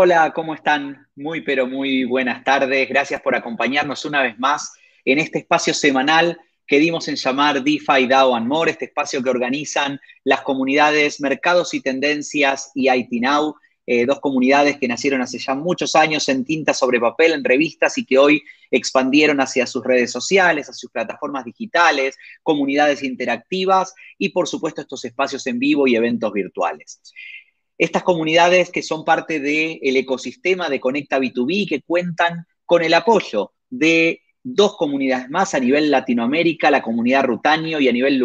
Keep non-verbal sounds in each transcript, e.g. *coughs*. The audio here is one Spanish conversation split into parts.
Hola, ¿cómo están? Muy, pero muy buenas tardes. Gracias por acompañarnos una vez más en este espacio semanal que dimos en llamar DeFi, DAO and More, este espacio que organizan las comunidades Mercados y Tendencias y IT Now, eh, dos comunidades que nacieron hace ya muchos años en tinta sobre papel, en revistas y que hoy expandieron hacia sus redes sociales, hacia sus plataformas digitales, comunidades interactivas y por supuesto estos espacios en vivo y eventos virtuales. Estas comunidades que son parte del ecosistema de Conecta B2B, que cuentan con el apoyo de dos comunidades más a nivel Latinoamérica, la comunidad Rutanio y a nivel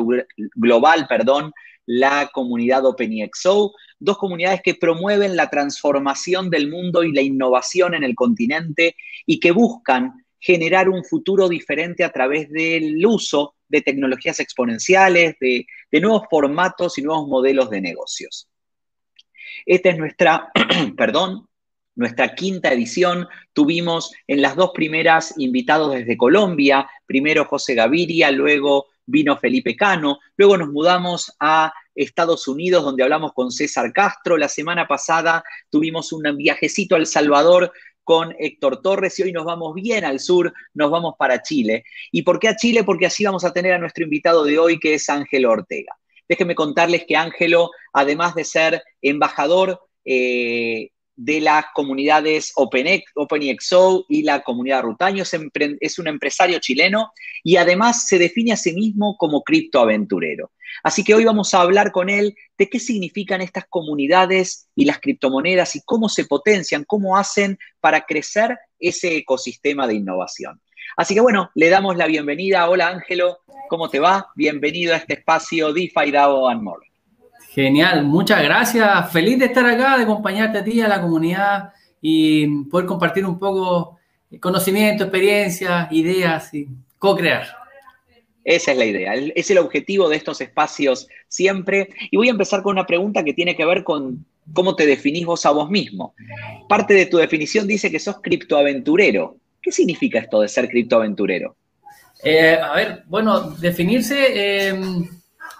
global, perdón, la comunidad OpenEXO, dos comunidades que promueven la transformación del mundo y la innovación en el continente y que buscan generar un futuro diferente a través del uso de tecnologías exponenciales, de, de nuevos formatos y nuevos modelos de negocios. Esta es nuestra, *clears throat* perdón, nuestra quinta edición. Tuvimos en las dos primeras invitados desde Colombia, primero José Gaviria, luego vino Felipe Cano, luego nos mudamos a Estados Unidos donde hablamos con César Castro, la semana pasada tuvimos un viajecito a El Salvador con Héctor Torres y hoy nos vamos bien al sur, nos vamos para Chile. ¿Y por qué a Chile? Porque así vamos a tener a nuestro invitado de hoy que es Ángelo Ortega. Déjenme contarles que Ángelo, además de ser embajador eh, de las comunidades OpenEXO y la comunidad Rutaño, es, un empresario chileno y además se define a sí mismo como criptoaventurero. Así que hoy vamos a hablar con él de qué significan estas comunidades y las criptomonedas y cómo se potencian, cómo hacen para crecer ese ecosistema de innovación. Así que bueno, le damos la bienvenida. Hola Ángelo, ¿cómo te va? Bienvenido a este espacio DeFi DAO and More. Genial, muchas gracias. Feliz de estar acá, de acompañarte a ti, a la comunidad y poder compartir un poco conocimiento, experiencias, ideas y co-crear. Esa es la idea, es el objetivo de estos espacios siempre. Y voy a empezar con una pregunta que tiene que ver con cómo te definís vos a vos mismo. Parte de tu definición dice que sos criptoaventurero. ¿Qué significa esto de ser criptoaventurero? Eh, a ver, bueno, definirse em,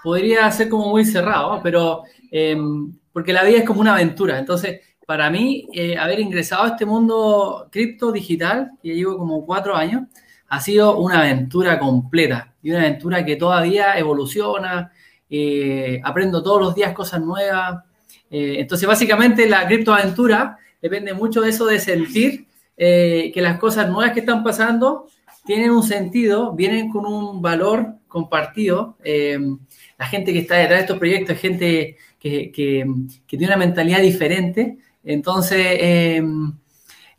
podría ser como muy cerrado, pero em, porque la vida es como una aventura. Entonces, para mí, eh, haber ingresado a este mundo cripto digital, que llevo como cuatro años, ha sido una aventura completa y una aventura que todavía evoluciona, eh, aprendo todos los días cosas nuevas. entonces, básicamente, la criptoaventura depende mucho de eso de sentir eh, que las cosas nuevas que están pasando tienen un sentido, vienen con un valor compartido. Eh, la gente que está detrás de estos proyectos es gente que, tiene una mentalidad diferente. Entonces, eh,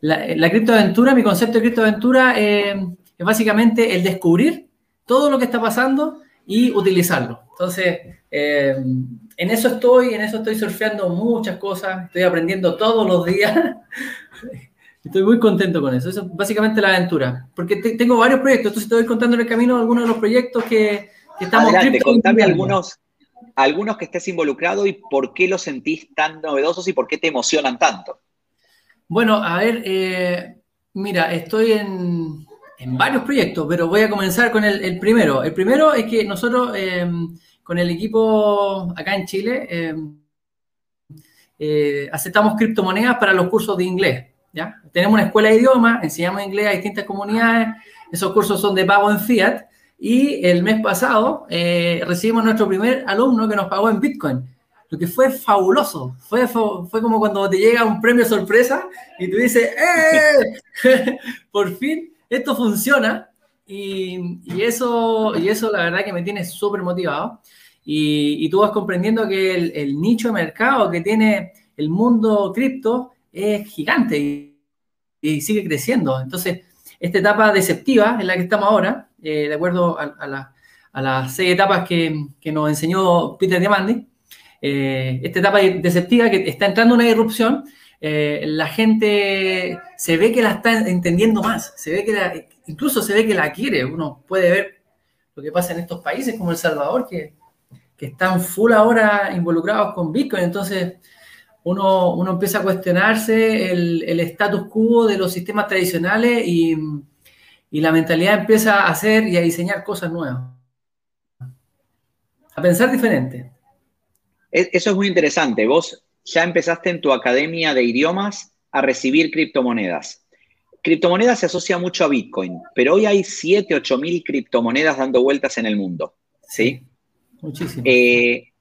la, criptoaventura, mi concepto de criptoaventura es básicamente el descubrir todo lo que está pasando y utilizarlo. Entonces, en eso estoy, en eso estoy surfeando muchas cosas, estoy aprendiendo todos los días. *laughs* Estoy muy contento con eso. Eso es básicamente la aventura. Porque tengo varios proyectos, entonces te voy contando en el camino algunos de los proyectos que, estamos... Adelante, contame algunos, algunos que estés involucrado y por qué los sentís tan novedosos y por qué te emocionan tanto. Bueno, a ver, eh, mira, estoy en, varios proyectos, pero voy a comenzar con el, primero. El primero es que nosotros, eh, con el equipo acá en Chile, eh, aceptamos criptomonedas para los cursos de inglés. Tenemos una escuela de idiomas, enseñamos inglés a distintas comunidades, esos cursos son de pago en fiat y el mes pasado eh, recibimos nuestro primer alumno que nos pagó en Bitcoin, lo que fue fabuloso, fue, fue, como cuando te llega un premio sorpresa y tú dices, ¡eh! *laughs* Por fin, esto funciona y, eso, y eso la verdad que me tiene súper motivado. Y, tú vas comprendiendo que el, el nicho de mercado que tiene el mundo cripto es gigante y, sigue creciendo. Entonces, esta etapa deceptiva en la que estamos ahora, eh, de acuerdo a, las seis etapas que, nos enseñó Peter Diamandi, eh, esta etapa deceptiva que está entrando una irrupción, eh, la gente se ve que la está entendiendo más, se ve que incluso se ve que la quiere. Uno puede ver lo que pasa en estos países como El Salvador, que, que están full ahora involucrados con Bitcoin. Entonces, uno, empieza a cuestionarse el, status quo de los sistemas tradicionales y, la mentalidad empieza a hacer y a diseñar cosas nuevas. A pensar diferente. Eso es muy interesante. Vos ya empezaste en tu academia de idiomas a recibir criptomonedas. Criptomonedas se asocia mucho a Bitcoin, pero hoy hay 7, 8 mil criptomonedas dando vueltas en el mundo. ¿sí? Muchísimo. Eh,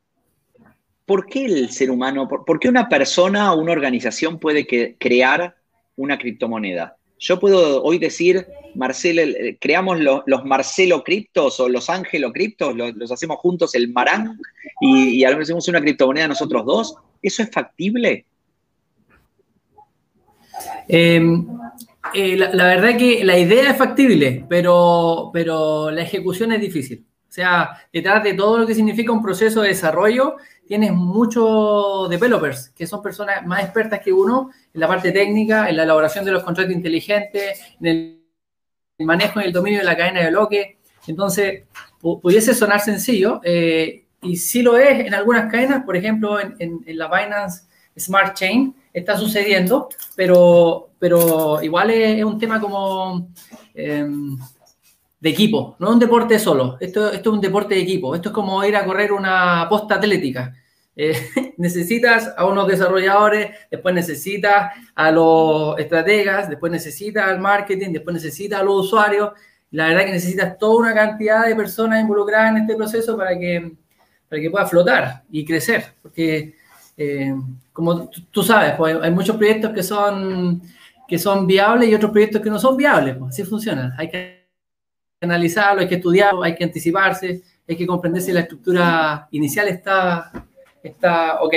¿Por qué el ser humano, por, qué una persona o una organización puede crear una criptomoneda? Yo puedo hoy decir, Marcelo, eh, creamos los Marcelo Criptos o los Ángelo Criptos, los, hacemos juntos el Marán y, y ahora hacemos una criptomoneda nosotros dos. ¿Eso es factible? Em, eh, la, la, verdad que la idea es factible, pero, pero la ejecución es difícil. O sea, detrás de todo lo que significa un proceso de desarrollo, tienes muchos developers, que son personas más expertas que uno en la parte técnica, en la elaboración de los contratos inteligentes, en el manejo y el dominio de la cadena de bloques. Entonces, pudiese sonar sencillo, eh, y sí lo es en algunas cadenas, por ejemplo, en, en la Binance Smart Chain, está sucediendo, pero, pero igual es, un tema como em, de equipo, no un deporte solo, esto, esto es un deporte de equipo, esto es como ir a correr una posta atlética. Eh, *laughs* necesitas a unos desarrolladores, después necesitas a los estrategas, después necesitas al marketing, después necesitas a los usuarios. La verdad que necesitas toda una cantidad de personas involucradas en este proceso para que, para que pueda flotar y crecer, porque eh, como tú sabes, pues hay muchos proyectos que son, que son viables y otros proyectos que no son viables. Pues, así funciona. Hay que analizarlo, hay que estudiarlo, hay que anticiparse, hay que comprender si la estructura inicial está, está ok.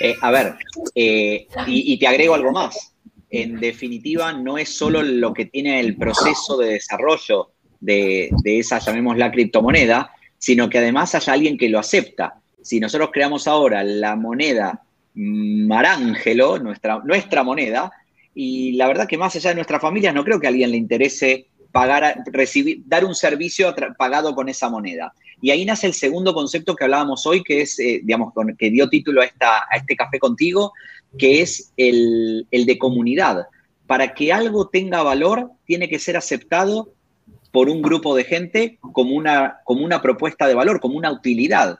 Eh, a ver, eh, y, te agrego algo más. En definitiva, no es solo lo que tiene el proceso de desarrollo de, de esa, llamémosla, criptomoneda, sino que además haya alguien que lo acepta si nosotros creamos ahora la moneda Marángelo, nuestra, nuestra moneda, y la verdad que más allá de nuestras familias, no creo que a alguien le interese pagar, recibir, dar un servicio pagado con esa moneda. Y ahí nace el segundo concepto que hablábamos hoy, que es, eh, digamos, que dio título a, esta, a este café contigo, que es el, el de comunidad. Para que algo tenga valor, tiene que ser aceptado por un grupo de gente como una, como una propuesta de valor, como una utilidad.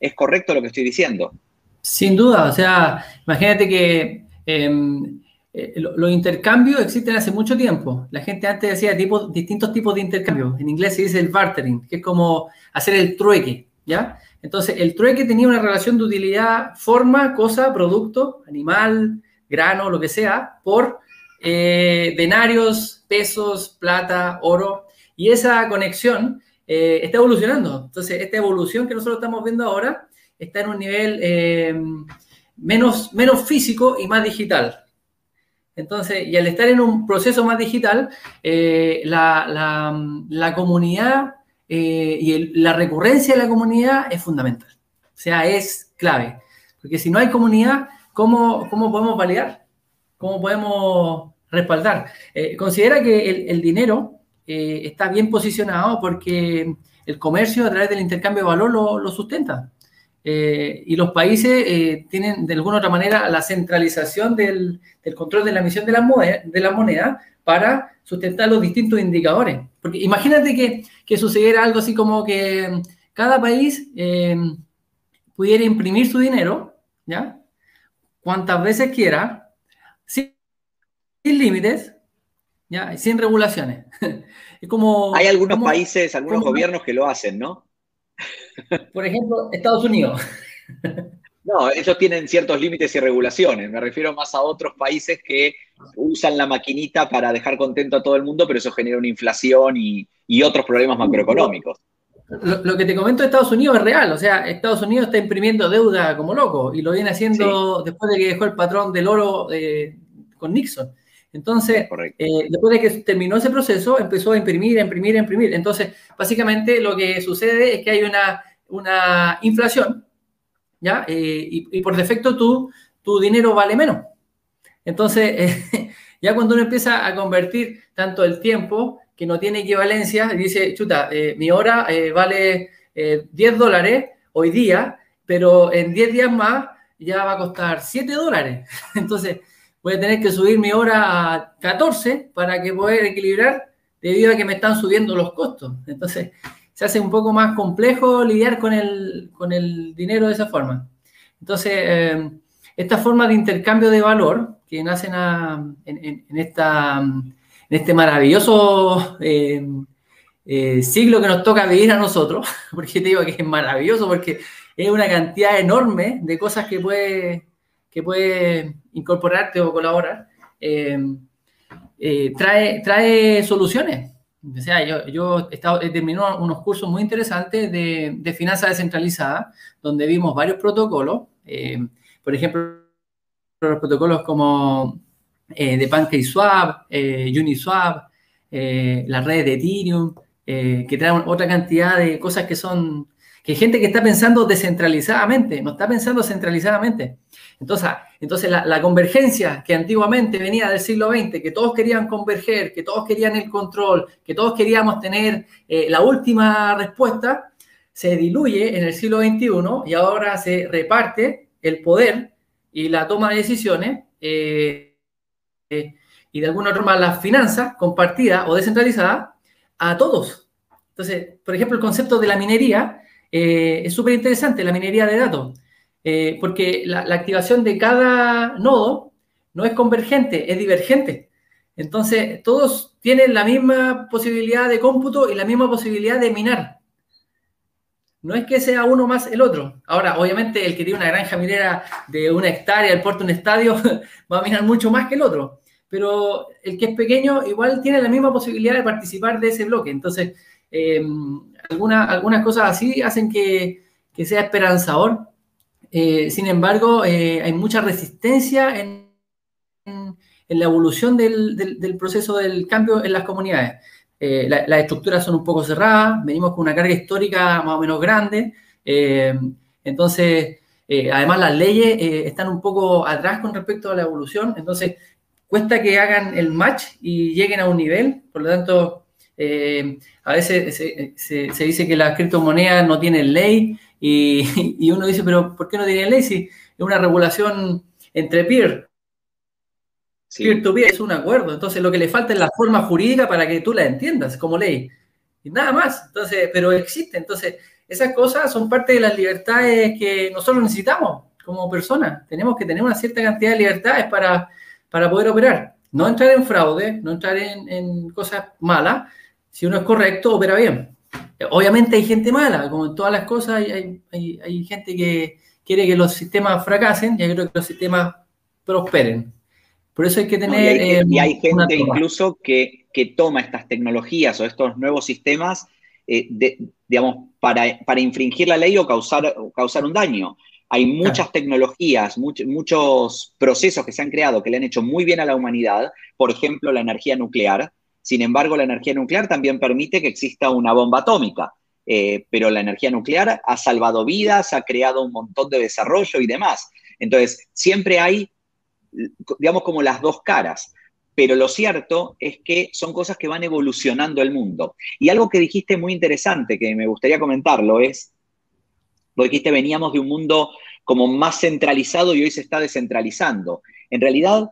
¿Es correcto lo que estoy diciendo? Sin duda, o sea, imagínate que em, eh, los intercambios existen hace mucho tiempo. La gente antes decía distintos tipos de intercambios. En inglés se dice el bartering, que es como hacer el trueque, ¿ya? Entonces, el trueque tenía una relación de utilidad, forma, cosa, producto, animal, grano, lo que sea, por eh, denarios, pesos, plata, oro. Y esa conexión eh, está evolucionando. Entonces, esta evolución que nosotros estamos viendo ahora está en un nivel eh, menos, menos físico y más digital. Entonces, y al estar en un proceso más digital, eh, la, comunidad y la recurrencia de la comunidad es fundamental. O sea, es clave. Porque si no hay comunidad, ¿cómo, cómo podemos validar? ¿Cómo podemos respaldar? considera que el, dinero eh, está bien posicionado porque el comercio a través del intercambio de valor lo, sustenta. Eh, y los países eh, tienen de alguna otra manera la centralización del, control de la emisión de la, moneda, de la moneda para sustentar los distintos indicadores. Porque imagínate que, que sucediera algo así como que cada país pudiera imprimir su dinero, ¿ya? Cuantas veces quiera, sin límites, ¿ya? sin regulaciones. *laughs* es como, Hay algunos países, algunos gobiernos que lo hacen, ¿no? Por ejemplo, Estados Unidos. No, ellos tienen ciertos límites y regulaciones. Me refiero más a otros países que usan la maquinita para dejar contento a todo el mundo, pero eso genera una inflación y, otros problemas macroeconómicos. Lo, que te comento de Estados Unidos es real. O sea, Estados Unidos está imprimiendo deuda como loco y lo viene haciendo después de que dejó el patrón del oro eh, con Nixon. Entonces, eh, después de que terminó ese proceso, empezó a imprimir, a imprimir, a imprimir. Entonces, básicamente lo que sucede es que hay una, una inflación, ¿ya? Eh, y, por defecto tu, tu dinero vale menos. Entonces, *laughs* ya cuando uno empieza a convertir tanto el tiempo, que no tiene equivalencia, dice, chuta, eh, mi hora vale 10 dólares hoy día, pero en 10 días más ya va a costar 7 dólares. *laughs* Entonces, voy a tener que subir mi hora a 14 para que poder equilibrar debido a que me están subiendo los costos. Entonces, se hace un poco más complejo lidiar con el, con el dinero de esa forma. Entonces, eh, Estas formas de intercambio de valor que nacen en, esta, en este maravilloso eh, eh, siglo que nos toca vivir a nosotros, *laughs* porque te digo que es maravilloso, porque es una cantidad enorme de cosas que puede, que puede incorporarte o colaborar, eh, trae, trae soluciones. O sea, yo, yo he, estado, he terminado unos cursos muy interesantes de, de finanzas descentralizadas, donde vimos varios protocolos. por ejemplo, los protocolos como eh, de PancakeSwap, eh, Uniswap, eh, las redes de Ethereum, eh, que traen otra cantidad de cosas que son, que hay gente que está pensando descentralizadamente, no está pensando centralizadamente. Entonces, entonces la, convergencia que antiguamente venía del siglo XX, que todos querían converger, que todos querían el control, que todos queríamos tener la última respuesta, se diluye en el siglo XXI y ahora se reparte el poder y la toma de decisiones eh, eh, y de alguna forma las finanzas compartidas o descentralizadas a todos. Entonces, por ejemplo, el concepto de la minería eh, es súper interesante, la minería de datos, porque la, activación de cada nodo no es convergente, es divergente. Entonces, todos tienen la misma posibilidad de cómputo y la misma posibilidad de minar no es que sea uno más el otro. Ahora, obviamente, el que tiene una granja minera de una hectárea, el puerto de un estadio, *laughs* va a minar mucho más que el otro. Pero el que es pequeño igual tiene la misma posibilidad de participar de ese bloque. Entonces, eh, algunas cosas así hacen que, sea esperanzador. Eh, sin embargo, eh, hay mucha resistencia en, la evolución del proceso del cambio en las comunidades. Eh, las estructuras son un poco cerradas, venimos con una carga histórica más o menos grande, entonces, además las leyes están un poco atrás con respecto a la evolución, entonces cuesta que hagan el match y lleguen a un nivel, por lo tanto, a veces se, dice que las criptomonedas no tienen ley y, *laughs* y, uno dice, pero ¿por qué no tienen ley si es una regulación entre peer? es un acuerdo. Entonces, lo que le falta es la forma jurídica para que tú la entiendas como ley. Y nada más. Entonces, pero existe. Entonces, esas cosas son parte de las libertades que nosotros necesitamos como personas. Tenemos que tener una cierta cantidad de libertades para, para poder operar. No entrar en fraude, no entrar en, cosas malas. Si uno es correcto, opera bien. Obviamente hay gente mala, como en todas las cosas, hay, hay, hay gente que quiere que los sistemas fracasen y hay que los sistemas prosperen. Por eso hay que tener... y, hay, eh, gente incluso que, que, toma estas tecnologías o estos nuevos sistemas, eh, digamos, para, para, infringir la ley o causar, causar un daño. Hay muchas tecnologías, muchos procesos que se han creado que le han hecho muy bien a la humanidad, por ejemplo, la energía nuclear. Sin embargo, la energía nuclear también permite que exista una bomba atómica. Eh, pero la energía nuclear ha salvado vidas, ha creado un montón de desarrollo y demás. Entonces, siempre hay digamos, como las dos caras. Pero lo cierto es que son cosas que van evolucionando el mundo. Y algo que dijiste muy interesante, que me gustaría comentarlo, es, vos dijiste, veníamos de un mundo como más centralizado y hoy se está descentralizando. En realidad,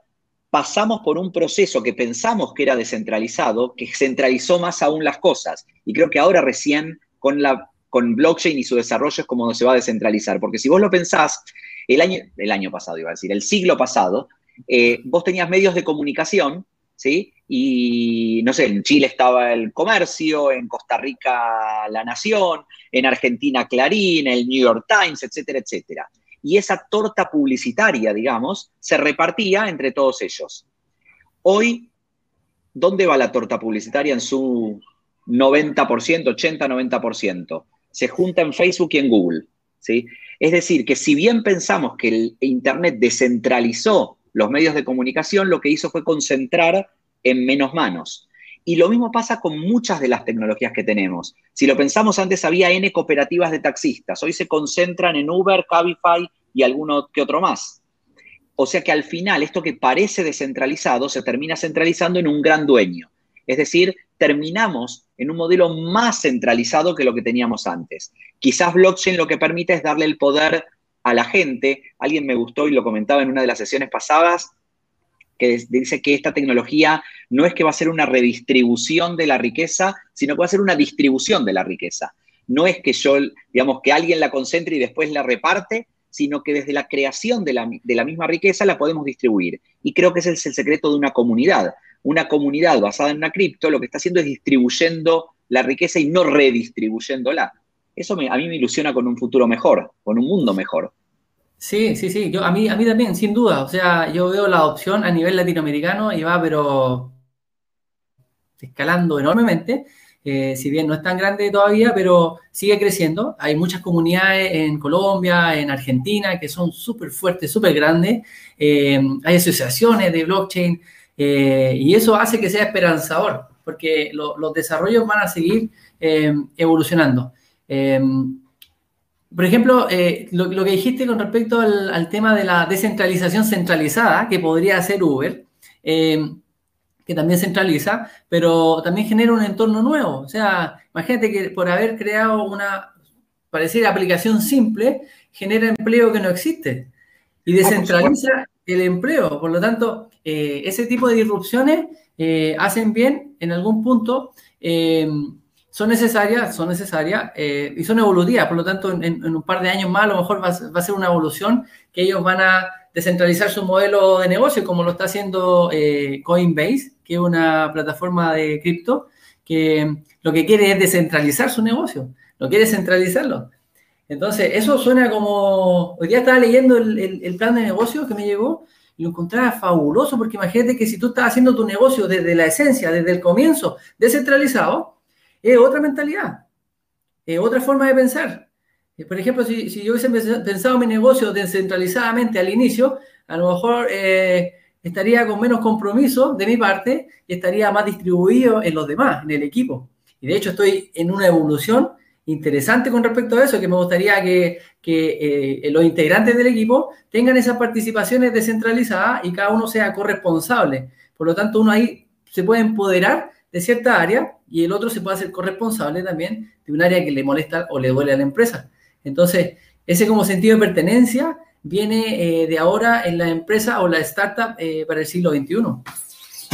pasamos por un proceso que pensamos que era descentralizado, que centralizó más aún las cosas. Y creo que ahora recién con, la, con blockchain y su desarrollo es como se va a descentralizar. Porque si vos lo pensás, el año, el año pasado, iba a decir, el siglo pasado, eh, vos tenías medios de comunicación, ¿sí? Y no sé, en Chile estaba el comercio, en Costa Rica La Nación, en Argentina Clarín, el New York Times, etcétera, etcétera. Y esa torta publicitaria, digamos, se repartía entre todos ellos. Hoy, ¿dónde va la torta publicitaria en su 90%, 80-90%? Se junta en Facebook y en Google. ¿sí? Es decir, que si bien pensamos que el Internet descentralizó los medios de comunicación, lo que hizo fue concentrar en menos manos. Y lo mismo pasa con muchas de las tecnologías que tenemos. Si lo pensamos, antes había N cooperativas de taxistas, hoy se concentran en Uber, Cabify y alguno que otro más. O sea que al final esto que parece descentralizado se termina centralizando en un gran dueño. Es decir, terminamos en un modelo más centralizado que lo que teníamos antes. Quizás blockchain lo que permite es darle el poder a la gente. Alguien me gustó y lo comentaba en una de las sesiones pasadas, que dice que esta tecnología no es que va a ser una redistribución de la riqueza, sino que va a ser una distribución de la riqueza. No es que yo, digamos, que alguien la concentre y después la reparte, sino que desde la creación de la, de la misma riqueza la podemos distribuir. Y creo que ese es el secreto de una comunidad. Una comunidad basada en una cripto lo que está haciendo es distribuyendo la riqueza y no redistribuyéndola. Eso a mí me ilusiona con un futuro mejor, con un mundo mejor. Sí, sí, sí. Yo, a, mí, a mí también, sin duda. O sea, yo veo la opción a nivel latinoamericano y va, pero escalando enormemente. Eh, si bien no es tan grande todavía, pero sigue creciendo. Hay muchas comunidades en Colombia, en Argentina, que son súper fuertes, súper grandes. Eh, hay asociaciones de blockchain eh, y eso hace que sea esperanzador, porque los desarrollos van a seguir evolucionando. Por ejemplo, lo, que dijiste con respecto al, al, tema de la descentralización centralizada, que podría hacer Uber, que también centraliza, pero también genera un entorno nuevo. O sea, imagínate que por haber creado una parecida aplicación simple, genera empleo que no existe y ah, descentraliza el empleo. Por lo tanto, eh, ese tipo de disrupciones eh, hacen bien en algún punto, eh, son necesarias, son necesarias y son evolutivas. Por lo tanto, en, un par de años más, a lo mejor va, a ser una evolución que ellos van a descentralizar su modelo de negocio, como lo está haciendo eh, Coinbase, que es una plataforma de cripto, que lo que quiere es descentralizar su negocio, lo quiere centralizarlo. Entonces, eso suena como, hoy día estaba leyendo el, plan de negocio que me llegó y lo encontraba fabuloso, porque imagínate que si tú estás haciendo tu negocio desde la esencia, desde el comienzo, descentralizado, es otra mentalidad, es otra forma de pensar. Eh, por ejemplo, si, yo hubiese pensado mi negocio descentralizadamente al inicio, a lo mejor eh, estaría con menos compromiso de mi parte y estaría más distribuido en los demás, en el equipo. Y de hecho estoy en una evolución interesante con respecto a eso, que me gustaría que, eh, los integrantes del equipo tengan esas participaciones descentralizadas y cada uno sea corresponsable. Por lo tanto, uno ahí se puede empoderar de cierta área y el otro se puede hacer corresponsable también de un área que le molesta o le duele a la empresa. Entonces, ese como sentido de pertenencia viene eh, de ahora en la empresa o la startup eh, para el siglo XXI.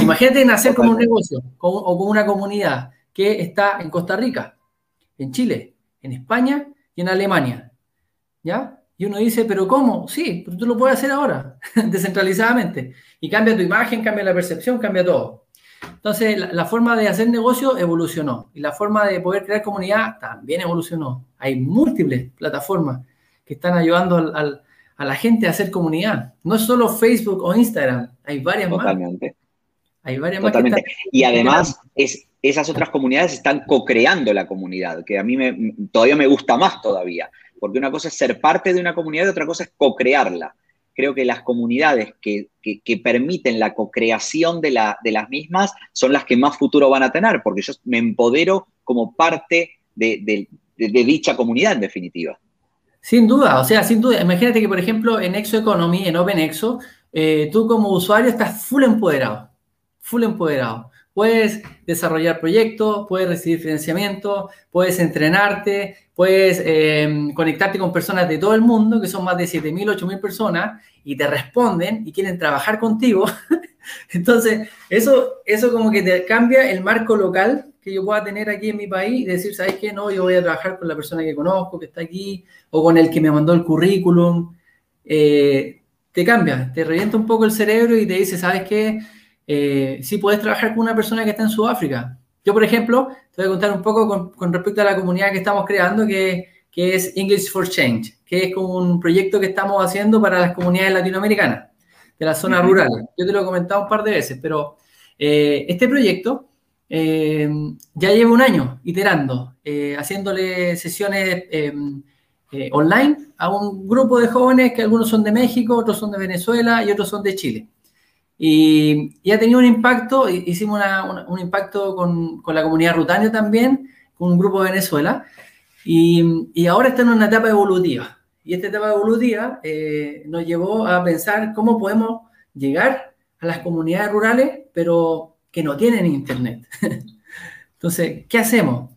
Imagínate nacer como un negocio o como una comunidad que está en Costa Rica, en Chile, en España y en Alemania. ¿Ya? Y uno dice, ¿pero cómo? Sí, pero tú lo puedes hacer ahora, *laughs* descentralizadamente. Y cambia tu imagen, cambia la percepción, cambia todo. Entonces, la, forma de hacer negocio evolucionó y la forma de poder crear comunidad también evolucionó. Hay múltiples plataformas que están ayudando a la gente a hacer comunidad. No es solo Facebook o Instagram, hay varias Totalmente. más. Hay varias Totalmente. y además, es, esas otras comunidades están co-creando la comunidad, que a mí me, todavía me gusta más todavía, porque una cosa es ser parte de una comunidad y otra cosa es co-crearla creo que las comunidades que, permiten la co-creación de, de, las mismas son las que más futuro van a tener, porque yo me empodero como parte de, dicha comunidad en definitiva. Sin duda, o sea, sin duda. Imagínate que, por ejemplo, en Exo Economy, en OpenExo, eh, tú como usuario estás full empoderado, full empoderado. Puedes desarrollar proyectos, puedes recibir financiamiento, puedes entrenarte, puedes em, conectarte con personas de todo el mundo, que son más de 7.000, 8.000 personas, y te responden y quieren trabajar contigo. *laughs* Entonces, eso, eso como que te cambia el marco local que yo pueda tener aquí en mi país y decir, ¿sabes qué? No, yo voy a trabajar con la persona que conozco, que está aquí, o con el que me mandó el currículum. Eh, te cambia, te revienta un poco el cerebro y te dice, ¿sabes qué? Eh, sí puedes trabajar con una persona que está en Sudáfrica. Yo, por ejemplo, te voy a contar un poco con, respecto a la comunidad que estamos creando, que, es English for Change, que es como un proyecto que estamos haciendo para las comunidades latinoamericanas, de las zonas rurales. Yo te lo he comentado un par de veces, pero eh, este proyecto eh, ya lleva un año iterando, eh, haciéndole sesiones online a un grupo de jóvenes que algunos son de México, otros son de Venezuela y otros son de Chile. Y, ha tenido un impacto, hicimos un impacto con, con, la comunidad rutánea también, con un grupo de Venezuela, y, y, ahora está en una etapa evolutiva. Y esta etapa evolutiva eh, nos llevó a pensar cómo podemos llegar a las comunidades rurales, pero que no tienen internet. *laughs* Entonces, ¿qué hacemos?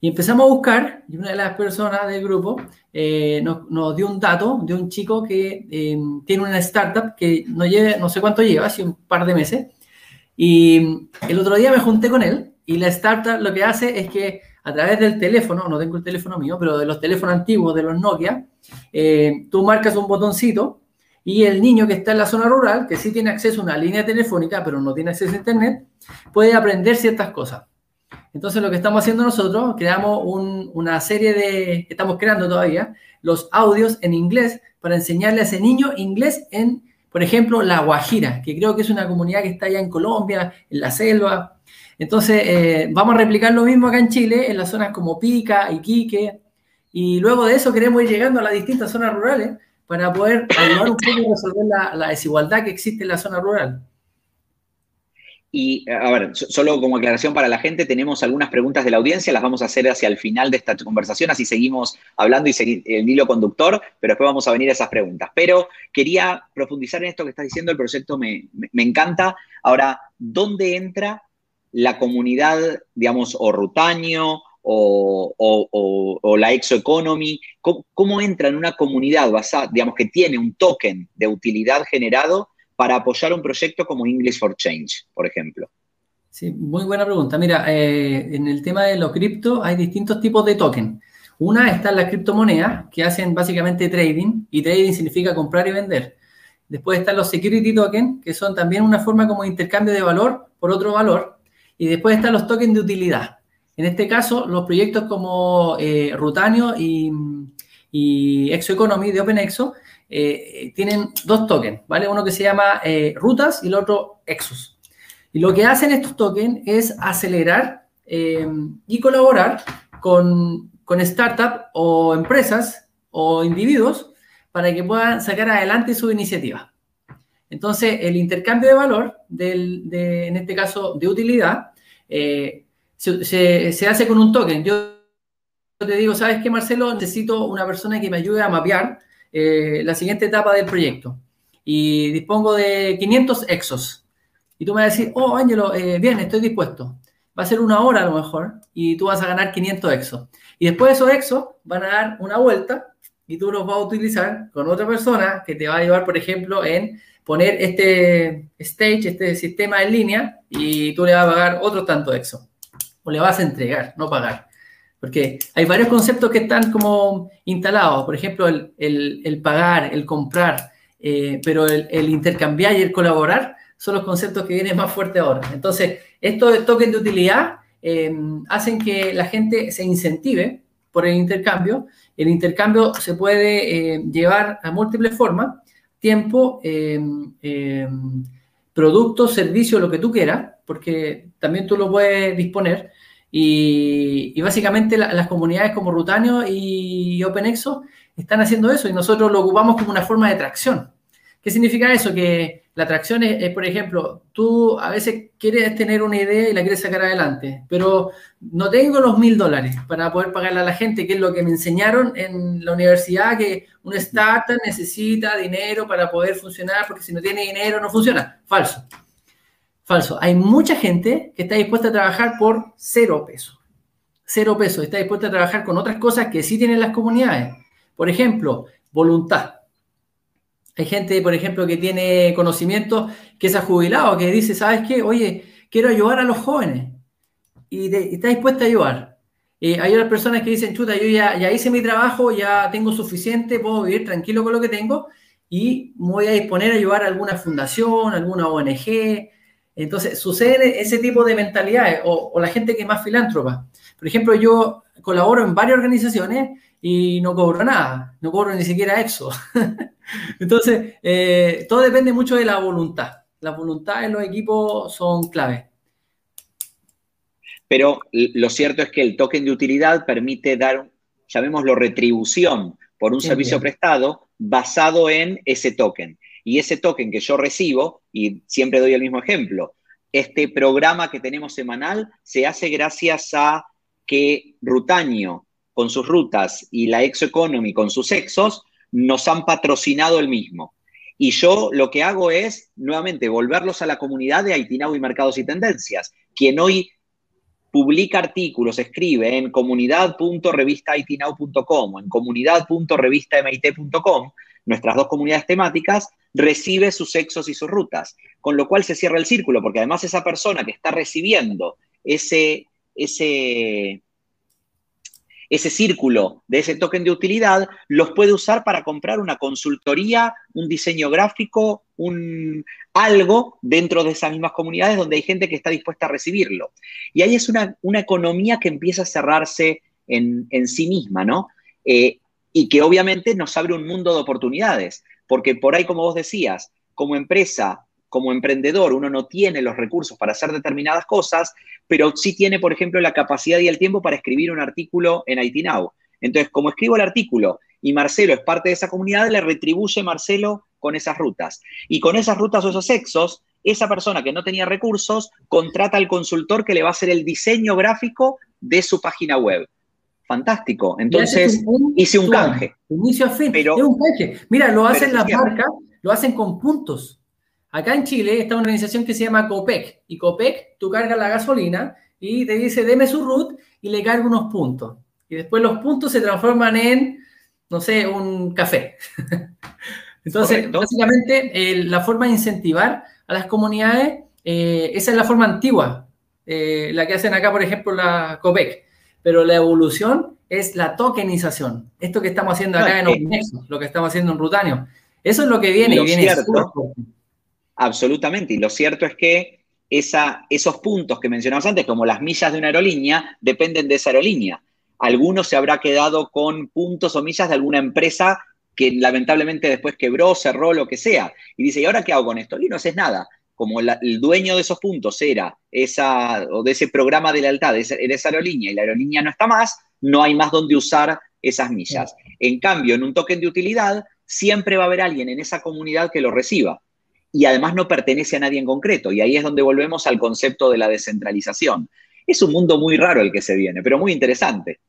Y empezamos a buscar, y una de las personas del grupo eh, nos, dio un dato de un chico que em, tiene una startup que no, lleva, no sé cuánto lleva, hace un par de meses. Y el otro día me junté con él y la startup lo que hace es que a través del teléfono, no tengo el teléfono mío, pero de los teléfonos antiguos, de los Nokia, eh, tú marcas un botoncito y el niño que está en la zona rural, que sí tiene acceso a una línea telefónica, pero no tiene acceso a Internet, puede aprender ciertas cosas. Entonces lo que estamos haciendo nosotros, creamos una serie de, estamos creando todavía, los audios en inglés para enseñarle a ese niño inglés en, por ejemplo, La Guajira, que creo que es una comunidad que está allá en Colombia, en la selva. Entonces, eh, vamos a replicar lo mismo acá en Chile, en las zonas como Pica, Iquique, y luego de eso queremos ir llegando a las distintas zonas rurales para poder ayudar un poco a resolver la, la desigualdad que existe en la zona rural. Y, a ver, solo como aclaración para la gente, tenemos algunas preguntas de la audiencia, las vamos a hacer hacia el final de esta conversación, así seguimos hablando y seguir el hilo conductor, pero después vamos a venir a esas preguntas. Pero quería profundizar en esto que estás diciendo, el proyecto me, encanta. Ahora, ¿dónde entra la comunidad, digamos, o Rutaño o, la exoeconomy? ¿Cómo, ¿Cómo entra en una comunidad basada, digamos, que tiene un token de utilidad generado para apoyar un proyecto como English for Change, por ejemplo? Sí, muy buena pregunta. Mira, eh, en el tema de los cripto hay distintos tipos de token. Una está en las criptomonedas, que hacen básicamente trading, y trading significa comprar y vender. Después están los security tokens, que son también una forma como de intercambio de valor por otro valor. Y después están los tokens de utilidad. En este caso, los proyectos como eh, Rutanio y, y Exoeconomy de OpenExo eh, tienen dos tokens, ¿vale? Uno que se llama eh, rutas y el otro Exos. Y lo que hacen estos tokens es acelerar eh, y colaborar con, con startups o empresas o individuos para que puedan sacar adelante su iniciativa. Entonces, el intercambio de valor, del, de, en este caso de utilidad, se, se, hace con un token. Yo te digo, ¿sabes qué, Marcelo? Necesito una persona que me ayude a mapear eh, la siguiente etapa del proyecto y dispongo de 500 exos. Y tú me vas a decir, oh, Ángelo, eh, bien, estoy dispuesto. Va a ser una hora a lo mejor y tú vas a ganar 500 exos. Y después esos exos van a dar una vuelta y tú los vas a utilizar con otra persona que te va a ayudar, por ejemplo, en poner este stage, este sistema en línea y tú le vas a pagar otro tanto exo. O le vas a entregar, no pagar. Porque hay varios conceptos que están como instalados, por ejemplo, el, pagar, el comprar, eh, pero el, intercambiar y el colaborar son los conceptos que vienen más fuertes ahora. Entonces, estos tokens de utilidad eh, hacen que la gente se incentive por el intercambio. El intercambio se puede eh, llevar a múltiples formas, tiempo, producto, servicio, lo que tú quieras, porque también tú lo puedes disponer. Y, básicamente las comunidades como Rutanio y OpenExo están haciendo eso y nosotros lo ocupamos como una forma de tracción. ¿Qué significa eso? Que la tracción es, por ejemplo, tú a veces quieres tener una idea y la quieres sacar adelante, pero no tengo los mil dólares para poder pagarle a la gente, que es lo que me enseñaron en la universidad, que un startup necesita dinero para poder funcionar, porque si no tiene dinero no funciona. Falso. Falso. Hay mucha gente que está dispuesta a trabajar por cero pesos. Cero pesos. Está dispuesta a trabajar con otras cosas que sí tienen las comunidades. Por ejemplo, voluntad. Hay gente, por ejemplo, que tiene conocimiento, que se ha jubilado, que dice, ¿sabes qué? Oye, quiero ayudar a los jóvenes. Y, está dispuesta a ayudar. Eh, hay otras personas que dicen, chuta, yo ya, ya hice mi trabajo, ya tengo suficiente, puedo vivir tranquilo con lo que tengo y me voy a disponer a ayudar a alguna fundación, alguna ONG, entonces, sucede ese tipo de mentalidades, o, la gente que es más filántropa. Por ejemplo, yo colaboro en varias organizaciones y no cobro nada, no cobro ni siquiera EXO. *laughs* Entonces, eh, todo depende mucho de la voluntad. La voluntad en los equipos son clave. Pero lo cierto es que el token de utilidad permite dar, llamémoslo retribución por un servicio prestado basado en ese token. Y ese token que yo recibo, y siempre doy el mismo ejemplo, este programa que tenemos semanal se hace gracias a que Rutaño con sus rutas y la Exo Economy con sus exos nos han patrocinado el mismo. Y yo lo que hago es, nuevamente, volverlos a la comunidad de Haitinau y Mercados y Tendencias, quien hoy publica artículos, escribe en comunidad.revistahaitinau.com o en comunidad.revistamit.com, nuestras dos comunidades temáticas, recibe sus sexos y sus rutas, con lo cual se cierra el círculo, porque además esa persona que está recibiendo ese, ese, ese círculo de ese token de utilidad los puede usar para comprar una consultoría, un diseño gráfico, un algo dentro de esas mismas comunidades donde hay gente que está dispuesta a recibirlo. Y ahí es una, economía que empieza a cerrarse en, sí misma, ¿no? Eh, y que obviamente nos abre un mundo de oportunidades, porque por ahí, como vos decías, como empresa, como emprendedor, uno no tiene los recursos para hacer determinadas cosas, pero sí tiene, por ejemplo, la capacidad y el tiempo para escribir un artículo en IT Now. Entonces, como escribo el artículo y Marcelo es parte de esa comunidad, le retribuye Marcelo con esas rutas. Y con esas rutas o esos sexos, esa persona que no tenía recursos contrata al consultor que le va a hacer el diseño gráfico de su página web. Fantástico. Entonces, hice un canje. Inicio a fin. Pero, es un canje. Mira, lo hacen las marcas, lo hacen con puntos. Acá en Chile está una organización que se llama COPEC. Y COPEC, tú cargas la gasolina y te dice, deme su root y le carga unos puntos. Y después los puntos se transforman en, no sé, un café. *laughs* Entonces, básicamente, la forma de incentivar a las comunidades, eh, esa es la forma antigua, eh, la que hacen acá, por ejemplo, la COPEC. Pero la evolución es la tokenización. Esto que estamos haciendo acá en OpenExo, lo que estamos haciendo en Rutanio. Eso es lo que viene y, viene cierto, Absolutamente. Y lo cierto es que esa, esos puntos que mencionamos antes, como las millas de una aerolínea, dependen de esa aerolínea. Algunos se habrá quedado con puntos o millas de alguna empresa que lamentablemente después quebró, cerró, lo que sea. Y dice, ¿y ahora qué hago con esto? Y no haces nada. Como el dueño de esos puntos era esa, o de ese programa de lealtad, de esa, esa aerolínea, y la aerolínea no está más, no hay más donde usar esas millas. En cambio, en un token de utilidad, siempre va a haber alguien en esa comunidad que lo reciba y además no pertenece a nadie en concreto. Y ahí es donde volvemos al concepto de la descentralización. Es un mundo muy raro el que se viene, pero muy interesante.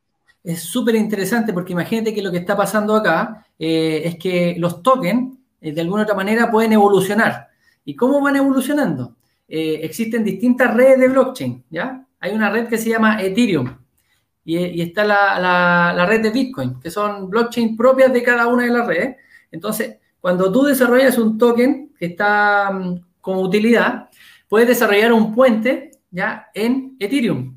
Es súper interesante porque imagínate que lo que está pasando acá eh, es que los tokens, eh, de alguna otra manera, pueden evolucionar. ¿Y cómo van evolucionando? Eh, existen distintas redes de blockchain, ¿ya? Hay una red que se llama Ethereum y, está la, la, red de Bitcoin, que son blockchain propias de cada una de las redes. Entonces, cuando tú desarrollas un token que está mm, como utilidad, puedes desarrollar un puente ya en Ethereum.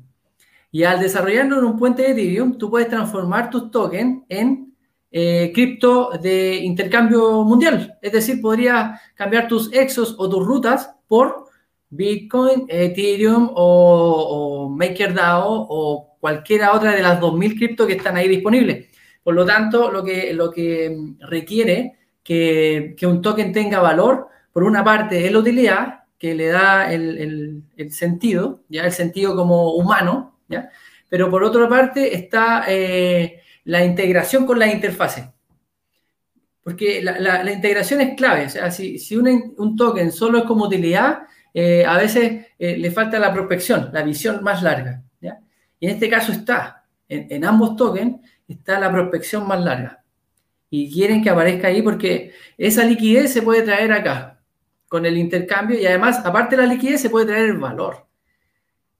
Y al desarrollarlo en un puente de Ethereum, tú puedes transformar tus tokens en eh, cripto de intercambio mundial. Es decir, podrías cambiar tus exos o tus rutas por Bitcoin, Ethereum o, o MakerDAO o cualquiera otra de las 2.000 criptos que están ahí disponibles. Por lo tanto, lo que, lo que requiere que, un token tenga valor, por una parte es la utilidad, que le da el, sentido, ya el sentido como humano, ¿ya? pero por otra parte está eh, la integración con la interfase. Porque la, integración es clave. O sea, si, un, token solo es como utilidad, eh, a veces eh, le falta la prospección, la visión más larga. Y en este caso está, en ambos tokens, está la prospección más larga y quieren que aparezca ahí porque esa liquidez se puede traer acá con el intercambio y además, aparte de la liquidez, se puede traer el valor.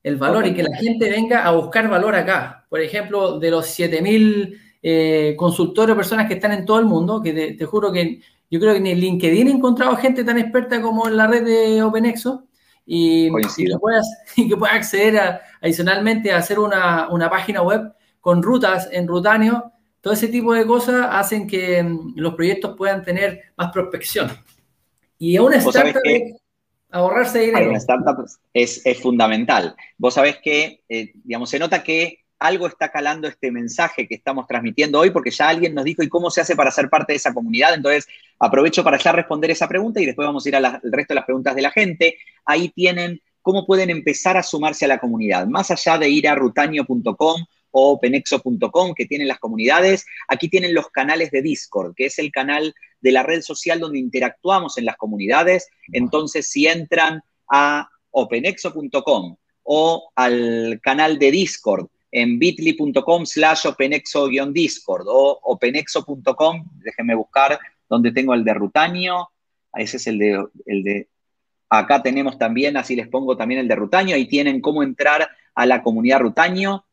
El valor y que la gente venga a buscar valor acá. Por ejemplo, de los 7000 eh, consultores o personas que están en todo el mundo, que te, juro que yo creo que ni en LinkedIn he encontrado gente tan experta como en la red de OpenExo y, y que, *laughs* pueda, acceder adicionalmente a hacer una, una página web con rutas en Rutanio todo ese tipo de cosas hacen que mm, los proyectos puedan tener más prospección. Y a una startup ahorrarse dinero. Es, es fundamental. Vos sabés que, eh, digamos, se nota que algo está calando este mensaje que estamos transmitiendo hoy, porque ya alguien nos dijo, ¿y cómo se hace para ser parte de esa comunidad? Entonces, aprovecho para ya responder esa pregunta y después vamos a ir al resto de las preguntas de la gente. Ahí tienen cómo pueden empezar a sumarse a la comunidad. Más allá de ir a rutaño.com o penexo.com que tienen las comunidades. Aquí tienen los canales de Discord, que es el canal de la red social donde interactuamos en las comunidades. Entonces, si entran a openexo.com o al canal de Discord en bit.ly.com slash openexo-discord o openexo.com, déjenme buscar donde tengo el de Rutaño, ese es el de, el de, acá tenemos también, así les pongo también el de Rutaño, ahí tienen cómo entrar a la comunidad Rutaño,